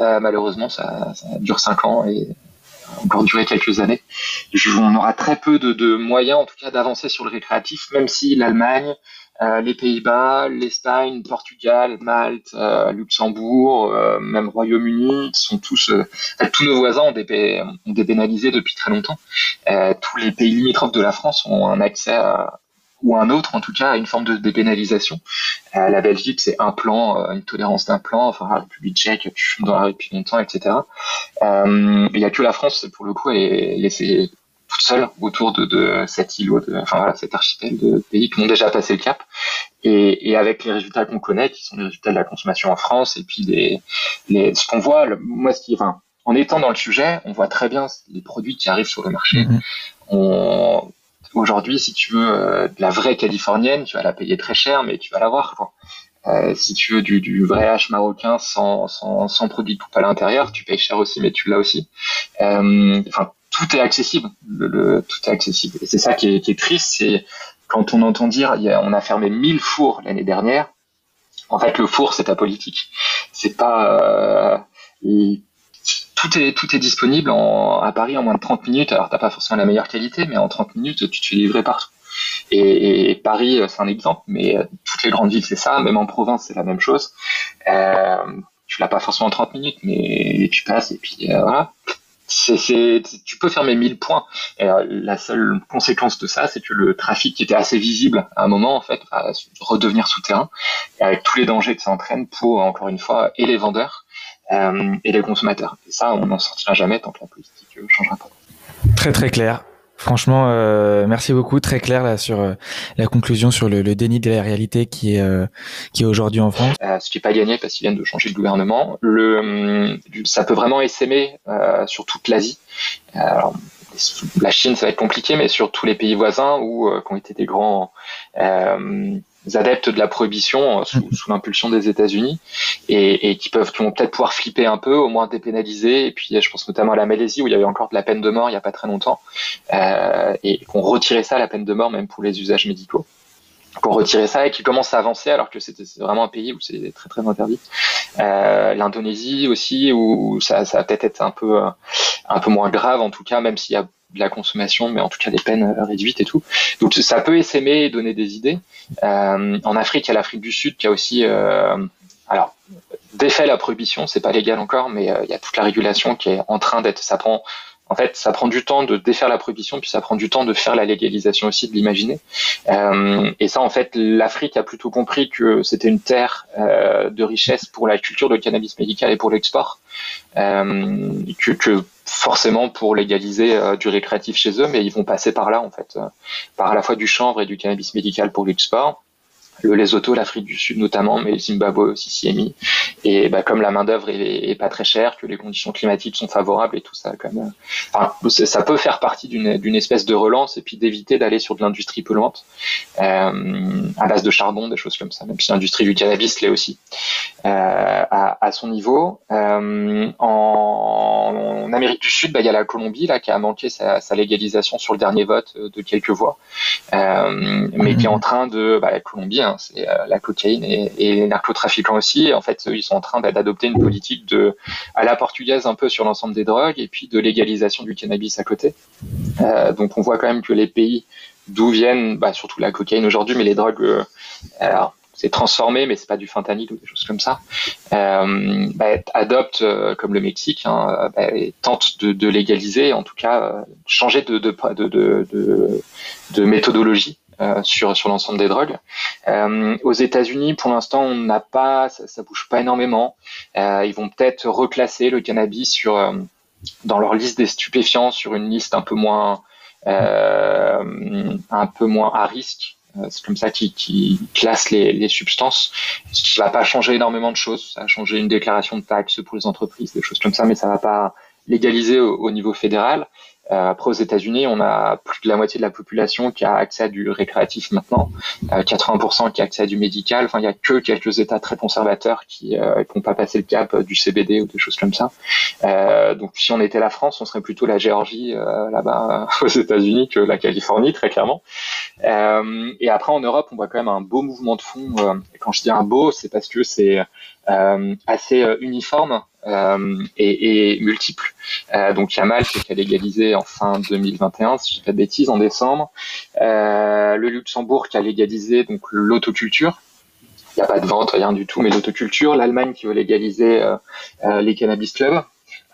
euh, malheureusement ça, ça dure cinq ans et encore durer quelques années. on aura très peu de, de moyens, en tout cas, d'avancer sur le récréatif, même si l'Allemagne, euh, les Pays-Bas, l'Espagne, Portugal, Malte, euh, Luxembourg, euh, même Royaume-Uni, sont tous, euh, tous nos voisins ont, dé, ont dépénalisé depuis très longtemps. Euh, tous les pays limitrophes de la France ont un accès à, ou un autre, en tout cas, une forme de dépénalisation. la Belgique, c'est un plan, une tolérance d'un plan. Enfin, la République tchèque, tu fumes dans la rue depuis longtemps, etc. il n'y a que la France, pour le coup, est laissée toute seule autour de, de cet îlot, de, enfin voilà, cet archipel de pays qui ont déjà passé le cap. Et, et avec les résultats qu'on connaît, qui sont les résultats de la consommation en France, et puis les, les ce qu'on voit, moi, ce qui, enfin, en étant dans le sujet, on voit très bien les produits qui arrivent sur le marché. Mm-hmm. On, aujourd'hui, si tu veux euh, de la vraie californienne, tu vas la payer très cher, mais tu vas l'avoir. Quoi. Euh, si tu veux du, du vrai H marocain sans, sans, sans produit de coupe à l'intérieur, tu payes cher aussi, mais tu l'as aussi. Euh, tout est accessible. Le, tout est accessible. Et c'est ça qui est, triste, c'est quand on entend dire a, on a fermé 1000 fours l'année dernière. En fait, le four, c'est ta politique. C'est pas euh, tout est tout est disponible à Paris en moins de 30 minutes. Alors t'as pas forcément la meilleure qualité, mais en 30 minutes, tu te fais livrer partout. Et, Paris, c'est un exemple, mais toutes les grandes villes, c'est ça. Même en province, c'est la même chose. Euh, tu l'as pas forcément en 30 minutes, mais tu passes et puis euh, voilà c'est, tu peux fermer 1000 points. Et euh, la seule conséquence de ça, c'est que le trafic était assez visible à un moment, en fait, va redevenir souterrain, avec tous les dangers que ça entraîne pour, encore une fois, et les vendeurs euh, et les consommateurs. Et ça, on n'en sortira jamais tant que la politique ne changera pas. Très très clair. Franchement, euh, merci beaucoup, très clair là sur euh, la conclusion sur le, déni de la réalité qui est euh, qui est aujourd'hui en France. Euh, ce qui n'est pas gagné parce qu'ils viennent de changer de gouvernement. Hum, ça peut vraiment essaimer sur toute l'Asie. la Chine, ça va être compliqué, mais sur tous les pays voisins où qui ont été des grands adeptes de la prohibition euh, sous, sous l'impulsion des États-Unis et, et, qui peuvent qui vont peut-être pouvoir flipper un peu, au moins dépénaliser. Et puis je pense notamment à la Malaisie où il y avait encore de la peine de mort il y a pas très longtemps euh, et qu'on retirait ça la peine de mort même pour les usages médicaux qu'on retirait ça et qui commence à avancer alors que c'était vraiment un pays où c'est très très interdit. Euh, L'Indonésie aussi où ça, ça va peut-être être un peu un peu moins grave en tout cas même s'il y a de la consommation, mais en tout cas des peines euh, réduites et tout. Donc ça peut essaimer et donner des idées. Euh, en Afrique, il y a l'Afrique du Sud qui a aussi, euh, alors défait la prohibition, c'est pas légal encore, mais il y a toute la régulation qui est en train d'être. Ça prend en fait, ça prend du temps de défaire la prohibition, puis ça prend du temps de faire la légalisation aussi, de l'imaginer. Euh, et ça, en fait, l'Afrique a plutôt compris que c'était une terre euh, de richesse pour la culture de cannabis médical et pour l'export, euh, que, que, forcément pour légaliser euh, du récréatif chez eux, mais ils vont passer par là, en fait, par à la fois du chanvre et du cannabis médical pour l'export le Lesotho, l'Afrique du Sud notamment, mais le Zimbabwe aussi s'y est mis. Et bah, comme la main d'œuvre est, pas très chère, que les conditions climatiques sont favorables et tout ça, comme, euh, ça peut faire partie d'une espèce de relance et puis d'éviter d'aller sur de l'industrie polluante euh, à base de charbon, des choses comme ça. Même si l'industrie du cannabis l'est aussi euh, à, son niveau. En, Amérique du Sud, bah, il y a la Colombie là qui a manqué sa, sa légalisation sur le dernier vote de quelques voix, mais qui est en train de bah, la Colombie Hein, c'est euh, la cocaïne et, les narcotrafiquants aussi. En fait, ils sont en train d'adopter une politique à la portugaise un peu sur l'ensemble des drogues et puis de légalisation du cannabis à côté. Euh, donc on voit quand même que les pays d'où viennent, bah, surtout la cocaïne aujourd'hui, mais les drogues, euh, c'est transformé, mais c'est pas du fentanyl ou des choses comme ça, euh, bah, adoptent, comme le Mexique, hein, bah, tente de, légaliser, en tout cas changer de méthodologie euh, sur l'ensemble des drogues. Euh, aux États-Unis, pour l'instant, on n'a pas, ça, ça, bouge pas énormément. Euh, ils vont peut-être reclasser le cannabis dans leur liste des stupéfiants sur une liste un peu moins un peu moins à risque. C'est comme ça qu'ils qui classent les, substances. Ce qui va pas changer énormément de choses. Ça va changer une déclaration de taxes pour les entreprises, des choses comme ça, mais ça va pas légaliser au niveau fédéral. Euh, après, aux États-Unis, on a plus de la moitié de la population qui a accès à du récréatif maintenant, 80% euh, qui a accès à du médical. Enfin, il y a que quelques États très conservateurs qui n'ont euh, pas passé le cap du CBD ou des choses comme ça. donc, si on était la France, on serait plutôt la Géorgie là-bas aux États-Unis que la Californie, très clairement. et après, en Europe, on voit quand même un beau mouvement de fond. quand je dis un beau, c'est parce que c'est assez uniforme. Euh, et, et multiples. Euh, donc Malte qui a légalisé en fin 2021, si je dis pas de bêtises, en décembre. Euh, le Luxembourg qui a légalisé donc l'autoculture. Il n'y a pas de vente, rien du tout, mais l'autoculture. L'Allemagne qui veut légaliser les cannabis clubs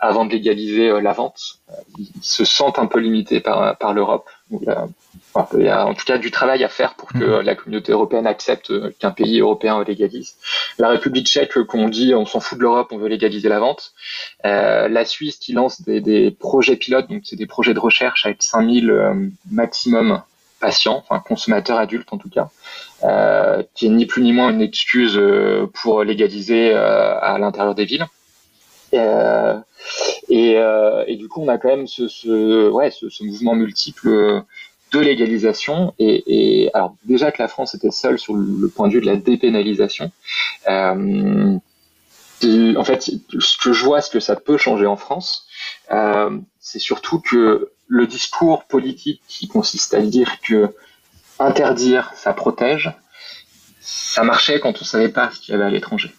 avant de légaliser la vente. Ils se sentent un peu limités par, par l'Europe. Il y a en tout cas du travail à faire pour que mhm. la communauté européenne accepte qu'un pays européen légalise. La République tchèque, qu'on dit, on s'en fout de l'Europe, on veut légaliser la vente. Euh, la Suisse qui lance des, des projets pilotes, donc c'est des projets de recherche avec 5000 euh, maximum patients, enfin consommateurs adultes en tout cas, euh, qui est ni plus ni moins une excuse euh, pour légaliser euh, à l'intérieur des villes. Euh, et, et, du coup, on a quand même ce, mouvement multiple de légalisation et, déjà que la France était seule sur le point de vue de la dépénalisation. Euh, en fait, ce que je vois, ce que ça peut changer en France, euh, c'est surtout que le discours politique qui consiste à dire que interdire, ça protège, ça marchait quand on savait pas ce qu'il y avait à l'étranger.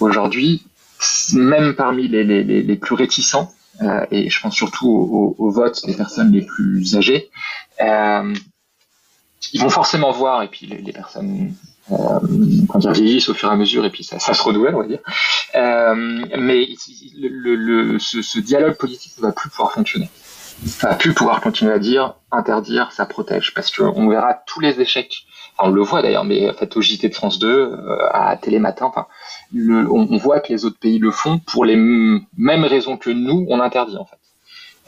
Aujourd'hui, même parmi les, les, les plus réticents, euh, et je pense surtout au, au, vote des personnes les plus âgées, euh, ils vont forcément voir, et puis les, les personnes euh, quand ils vieillissent au fur et à mesure, et puis ça, ça se renouvelle, on va dire. Euh, mais le, le, ce, ce, dialogue politique ne va plus pouvoir fonctionner. Ça va plus pouvoir continuer à dire interdire, ça protège, parce qu'on verra tous les échecs. Enfin, on le voit d'ailleurs, mais en fait au JT de France 2, euh, à Télématin, enfin, on, voit que les autres pays le font pour les mêmes raisons que nous, on interdit en fait.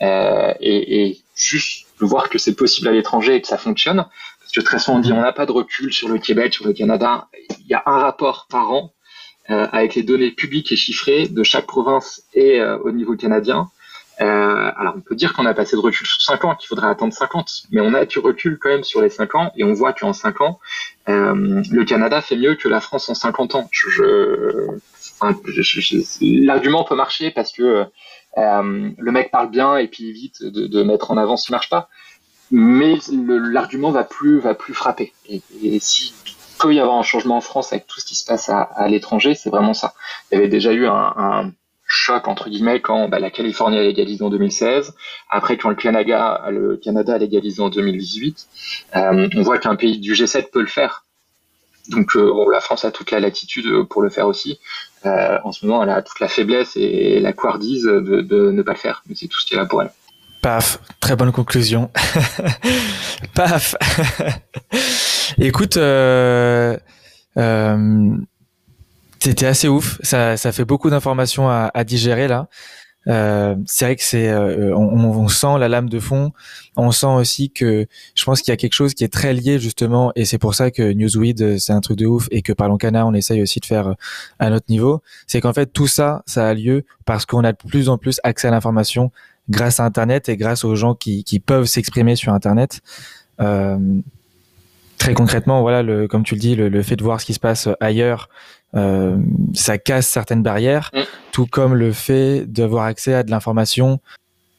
Euh, et, juste voir que c'est possible à l'étranger et que ça fonctionne, parce que très souvent on dit on n'a pas de recul sur le Québec, sur le Canada, il y a un rapport par an euh, avec les données publiques et chiffrées de chaque province et au niveau canadien. Euh, alors on peut dire qu'on a passé de recul sur 5 ans, qu'il faudrait attendre 50, mais on a du recul quand même sur les 5 ans et on voit qu'en 5 ans, euh, le Canada fait mieux que la France en 50 ans. Je, je, enfin, L'argument peut marcher parce que euh, le mec parle bien et puis évite de, de mettre en avant ce qui marche pas, mais l'argument va plus va plus frapper. Et, et si peut y avoir un changement en France avec tout ce qui se passe à, à l'étranger, c'est vraiment ça. Il y avait déjà eu un, un choc entre guillemets quand bah, la Californie a légalisé en 2016, après quand le Canada, a légalisé en 2018. Euh, on voit qu'un pays du G7 peut le faire. Donc euh, la France a toute la latitude pour le faire aussi. Euh, en ce moment, elle a toute la faiblesse et la couardise de, ne pas le faire. Mais c'est tout ce est là pour elle. Paf, très bonne conclusion. Paf. Écoute, euh, euh, c'était assez ouf. Ça, ça fait beaucoup d'informations à, à, digérer là. Euh, c'est vrai que c'est, euh, on, on, sent la lame de fond. On sent aussi que, je pense qu'il y a quelque chose qui est très lié justement, et c'est pour ça que Newsweed c'est un truc de ouf et que Parlons Cana on essaye aussi de faire à notre niveau. C'est qu'en fait tout ça, ça a lieu parce qu'on a de plus en plus accès à l'information grâce à Internet et grâce aux gens qui, qui peuvent s'exprimer sur Internet. Euh, très concrètement, voilà, le, comme tu le dis, le, le, fait de voir ce qui se passe ailleurs, euh, ça casse certaines barrières, mm. tout comme le fait d'avoir accès à de l'information.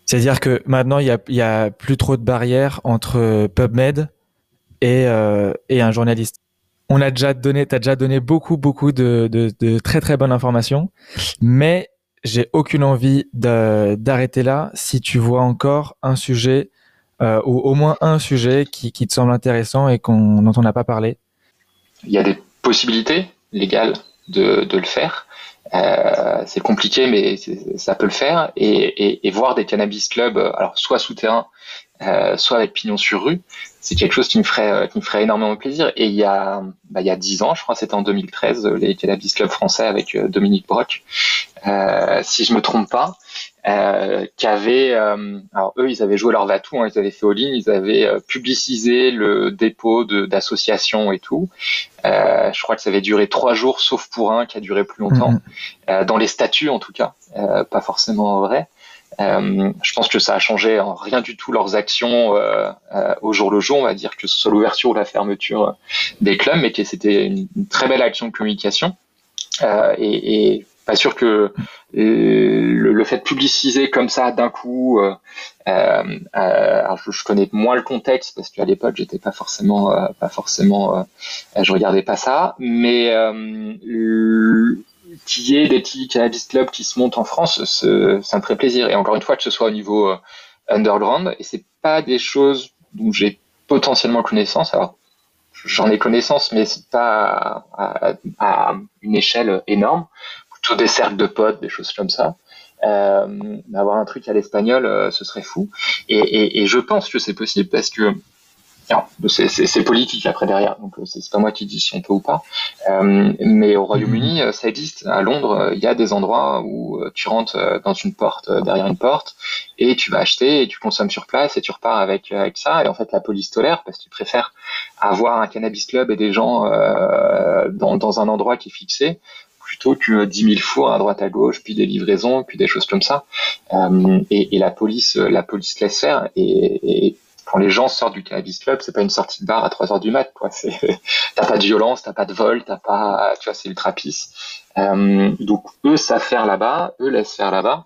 C'est-à-dire que maintenant, il y a, plus trop de barrières entre PubMed et, euh, et un journaliste. On a déjà donné, t'as déjà donné beaucoup, beaucoup de, de, de très, très bonnes informations, mais j'ai aucune envie d'arrêter là si tu vois encore un sujet euh, ou au moins un sujet qui, qui te semble intéressant et qu'on dont on n'a pas parlé. Il y a des possibilités? Légales de, le faire. Euh, c'est compliqué, mais ça peut le faire. Et, voir des cannabis clubs, alors soit souterrain, euh, soit avec pignon sur rue, c'est quelque chose qui me ferait euh, qui me ferait énormément plaisir. Et il y a bah, il y a dix ans, je crois, c'était en 2013, les cannabis clubs français avec euh, Dominique Brock, euh, si je me trompe pas, euh, qui alors eux, ils avaient joué leur vatou, hein, ils avaient fait all-in, ils avaient publicisé le dépôt d'associations et tout. je crois que ça avait duré trois jours, sauf pour un qui a duré plus longtemps, mm-hmm. dans les statuts en tout cas, pas forcément vrai. Euh, je pense que ça a changé en rien du tout leurs actions euh, euh, au jour le jour, on va dire que ce soit l'ouverture ou la fermeture des clubs, mais que c'était une, très belle action de communication. Et, et, pas sûr que le, le, fait de publiciser comme ça d'un coup, euh, euh, alors je, je, connais moins le contexte parce qu'à l'époque j'étais pas forcément, euh, pas forcément, je regardais pas ça, mais qu'il y ait des petits cannabis clubs qui se montent en France, ça me ferait plaisir. Et encore une fois, que ce soit au niveau euh, underground, et c'est pas des choses dont j'ai potentiellement connaissance. Alors, j'en ai connaissance, mais c'est pas à, une échelle énorme. Plutôt des cercles de potes, des choses comme ça. avoir un truc à l'espagnol, ce serait fou. Et je pense que c'est possible parce que c'est politique après derrière, donc euh, c'est pas moi qui dis si on peut ou pas. Euh, mais au Royaume-Uni, mhm. euh, ça existe. À Londres, il y a des endroits où tu rentres dans une porte, derrière une porte, et tu vas acheter et tu consommes sur place et tu repars avec avec ça. Et en fait, la police tolère parce qu'ils préfèrent avoir un cannabis club et des gens dans, dans un endroit qui est fixé plutôt que 10 000 fours à droite à gauche, puis des livraisons, puis des choses comme ça. et, et, la police, la police laisse faire. Et, et quand les gens sortent du cannabis club, c'est pas une sortie de bar à 3 heures du mat, quoi. T'as pas de violence, t'as pas de vol, t'as pas, tu vois, c'est ultra pisse. Euh, donc eux savent faire là-bas, eux laissent faire là-bas.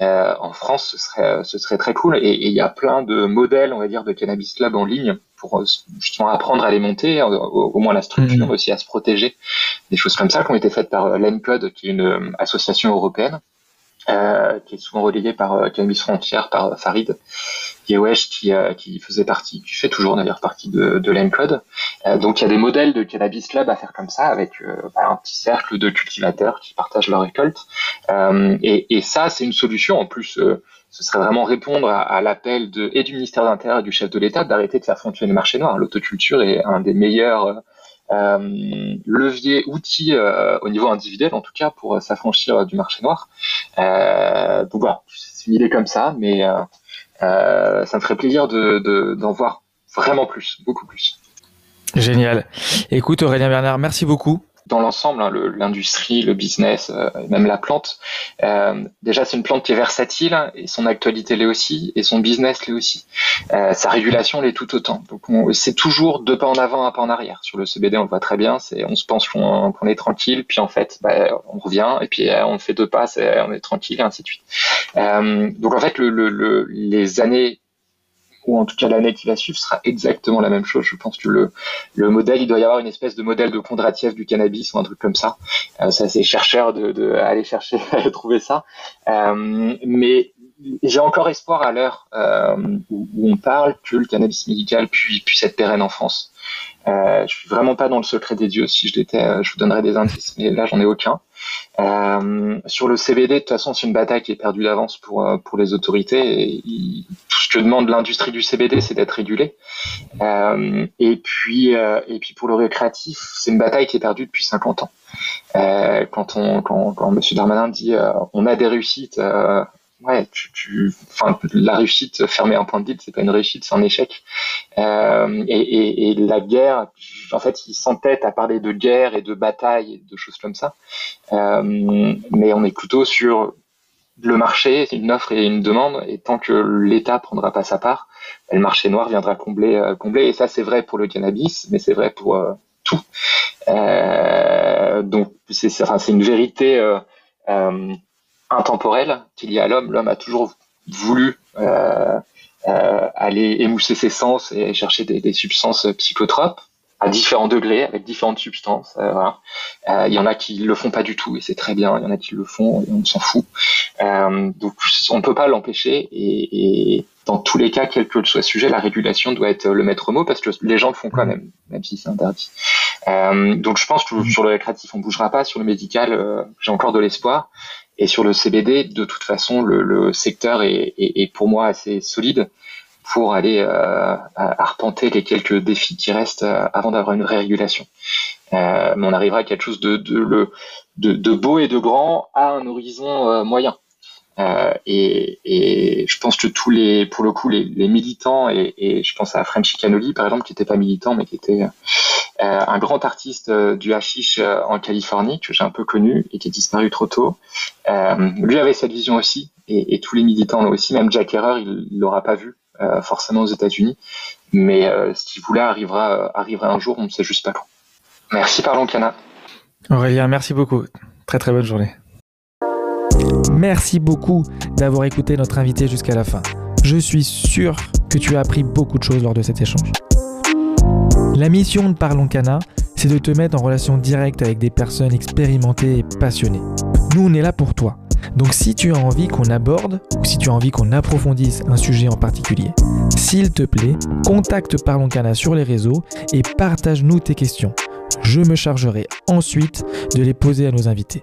Euh, en France, ce serait, ce serait très cool. Et il y a plein de modèles, on va dire, de cannabis club en ligne pour euh, justement apprendre à les monter, au, moins la structure mmh. aussi à se protéger. Des choses comme ça qui ont été faites par l'ENCODE, qui est une association européenne. Euh, qui est souvent relayé par euh, Cannabis Frontière, par euh, Farid Qui, euh, qui faisait partie, qui fait toujours d'ailleurs partie de, de l'ENCODE. donc il y a des modèles de Cannabis Club à faire comme ça, avec bah, un petit cercle de cultivateurs qui partagent leur récolte. Et, et, ça, c'est une solution. En plus, ce serait vraiment répondre à, à l'appel de, et du ministère de l'Intérieur et du chef de l'État d'arrêter de faire fonctionner le marché noir. L'autoculture est un des meilleurs euh, levier, outil euh, au niveau individuel en tout cas pour euh, s'affranchir du marché noir. donc voilà, c'est une idée comme ça, mais ça me ferait plaisir de, d'en voir vraiment plus, beaucoup plus. Génial. Écoute Aurélien Bernard, merci beaucoup dans l'ensemble, hein, l'industrie, le, business, euh, même la plante. Euh, déjà, c'est une plante qui est versatile et son actualité l'est aussi et son business l'est aussi. Euh, sa régulation l'est tout autant. Donc, c'est toujours deux pas en avant, un pas en arrière. Sur le CBD, on le voit très bien. C'est, on se pense qu'on est tranquille, puis en fait, bah, on revient et puis on fait deux pas, on est tranquille et ainsi de suite. donc, en fait, le, le, les années ou en tout cas l'année qui va suivre sera exactement la même chose. Je pense que le, le modèle, il doit y avoir une espèce de modèle de Kondratiev du cannabis ou un truc comme ça. Euh, c'est chercheur de, aller chercher trouver ça. Euh, mais j'ai encore espoir à l'heure euh, où, on parle que le cannabis médical puisse, puisse être pérenne en France. Euh, je suis vraiment pas dans le secret des dieux. Si je l'étais, euh, je vous donnerais des indices, mais là j'en ai aucun. Euh, sur le CBD, de toute façon, c'est une bataille qui est perdue d'avance pour euh, pour les autorités. Tout ce que demande l'industrie du CBD, c'est d'être régulé. Et puis et puis pour le récréatif, c'est une bataille qui est perdue depuis 50 ans. quand on quand, quand Monsieur Darmanin dit on a des réussites ouais, tu, tu, la réussite fermer un point de vide, c'est pas une réussite, c'est un échec. Euh, et, et, et, la guerre, en fait, il s'entête à parler de guerre et de bataille et de choses comme ça, euh, mais on est plutôt sur le marché, une offre et une demande, et tant que l'État prendra pas sa part, le marché noir viendra combler, euh, combler. Et ça, c'est vrai pour le cannabis, mais c'est vrai pour euh, tout. Euh, donc, c'est enfin, une vérité. Intemporel qu'il y a à l'homme. L'homme a toujours voulu euh, euh, aller émousser ses sens et chercher des, des, substances psychotropes à différents degrés, avec différentes substances. Euh, voilà. Euh, il y en a qui le font pas du tout et c'est très bien. Il y en a qui le font et on s'en fout. Euh, donc on ne peut pas l'empêcher et, et, dans tous les cas, quel que soit le sujet, la régulation doit être le maître mot parce que les gens le font quand même, même si c'est interdit. Euh, donc je pense que mmh. sur le récréatif on bougera pas, sur le médical j'ai encore de l'espoir et sur le CBD, de toute façon, le, le secteur est, est, est, pour moi assez solide pour aller euh, arpenter les quelques défis qui restent euh, avant d'avoir une régulation. Euh, mais on arrivera à quelque chose de, de, de, de, beau et de grand à un horizon euh, moyen. Euh, et, je pense que tous les, pour le coup, les, militants, et, je pense à Frenchy Canoli, par exemple, qui n'était pas militant, mais qui était euh, un grand artiste euh, du hashish en Californie, que j'ai un peu connu et qui est disparu trop tôt. lui avait cette vision aussi, et, tous les militants aussi, même Jack Herrer, il l'aura pas vu forcément aux États-Unis, mais ce voulait arrivera, arrivera un jour, on ne sait juste pas quand. Merci, parlons Cana. Aurélien, merci beaucoup. Très très bonne journée. Merci beaucoup d'avoir écouté notre invité jusqu'à la fin. Je suis sûr que tu as appris beaucoup de choses lors de cet échange. La mission de Parlons Cana, c'est de te mettre en relation directe avec des personnes expérimentées et passionnées. Nous, on est là pour toi. Donc si tu as envie qu'on aborde ou si tu as envie qu'on approfondisse un sujet en particulier, s'il te plaît, contacte Parlons Cana sur les réseaux et partage-nous tes questions. Je me chargerai ensuite de les poser à nos invités.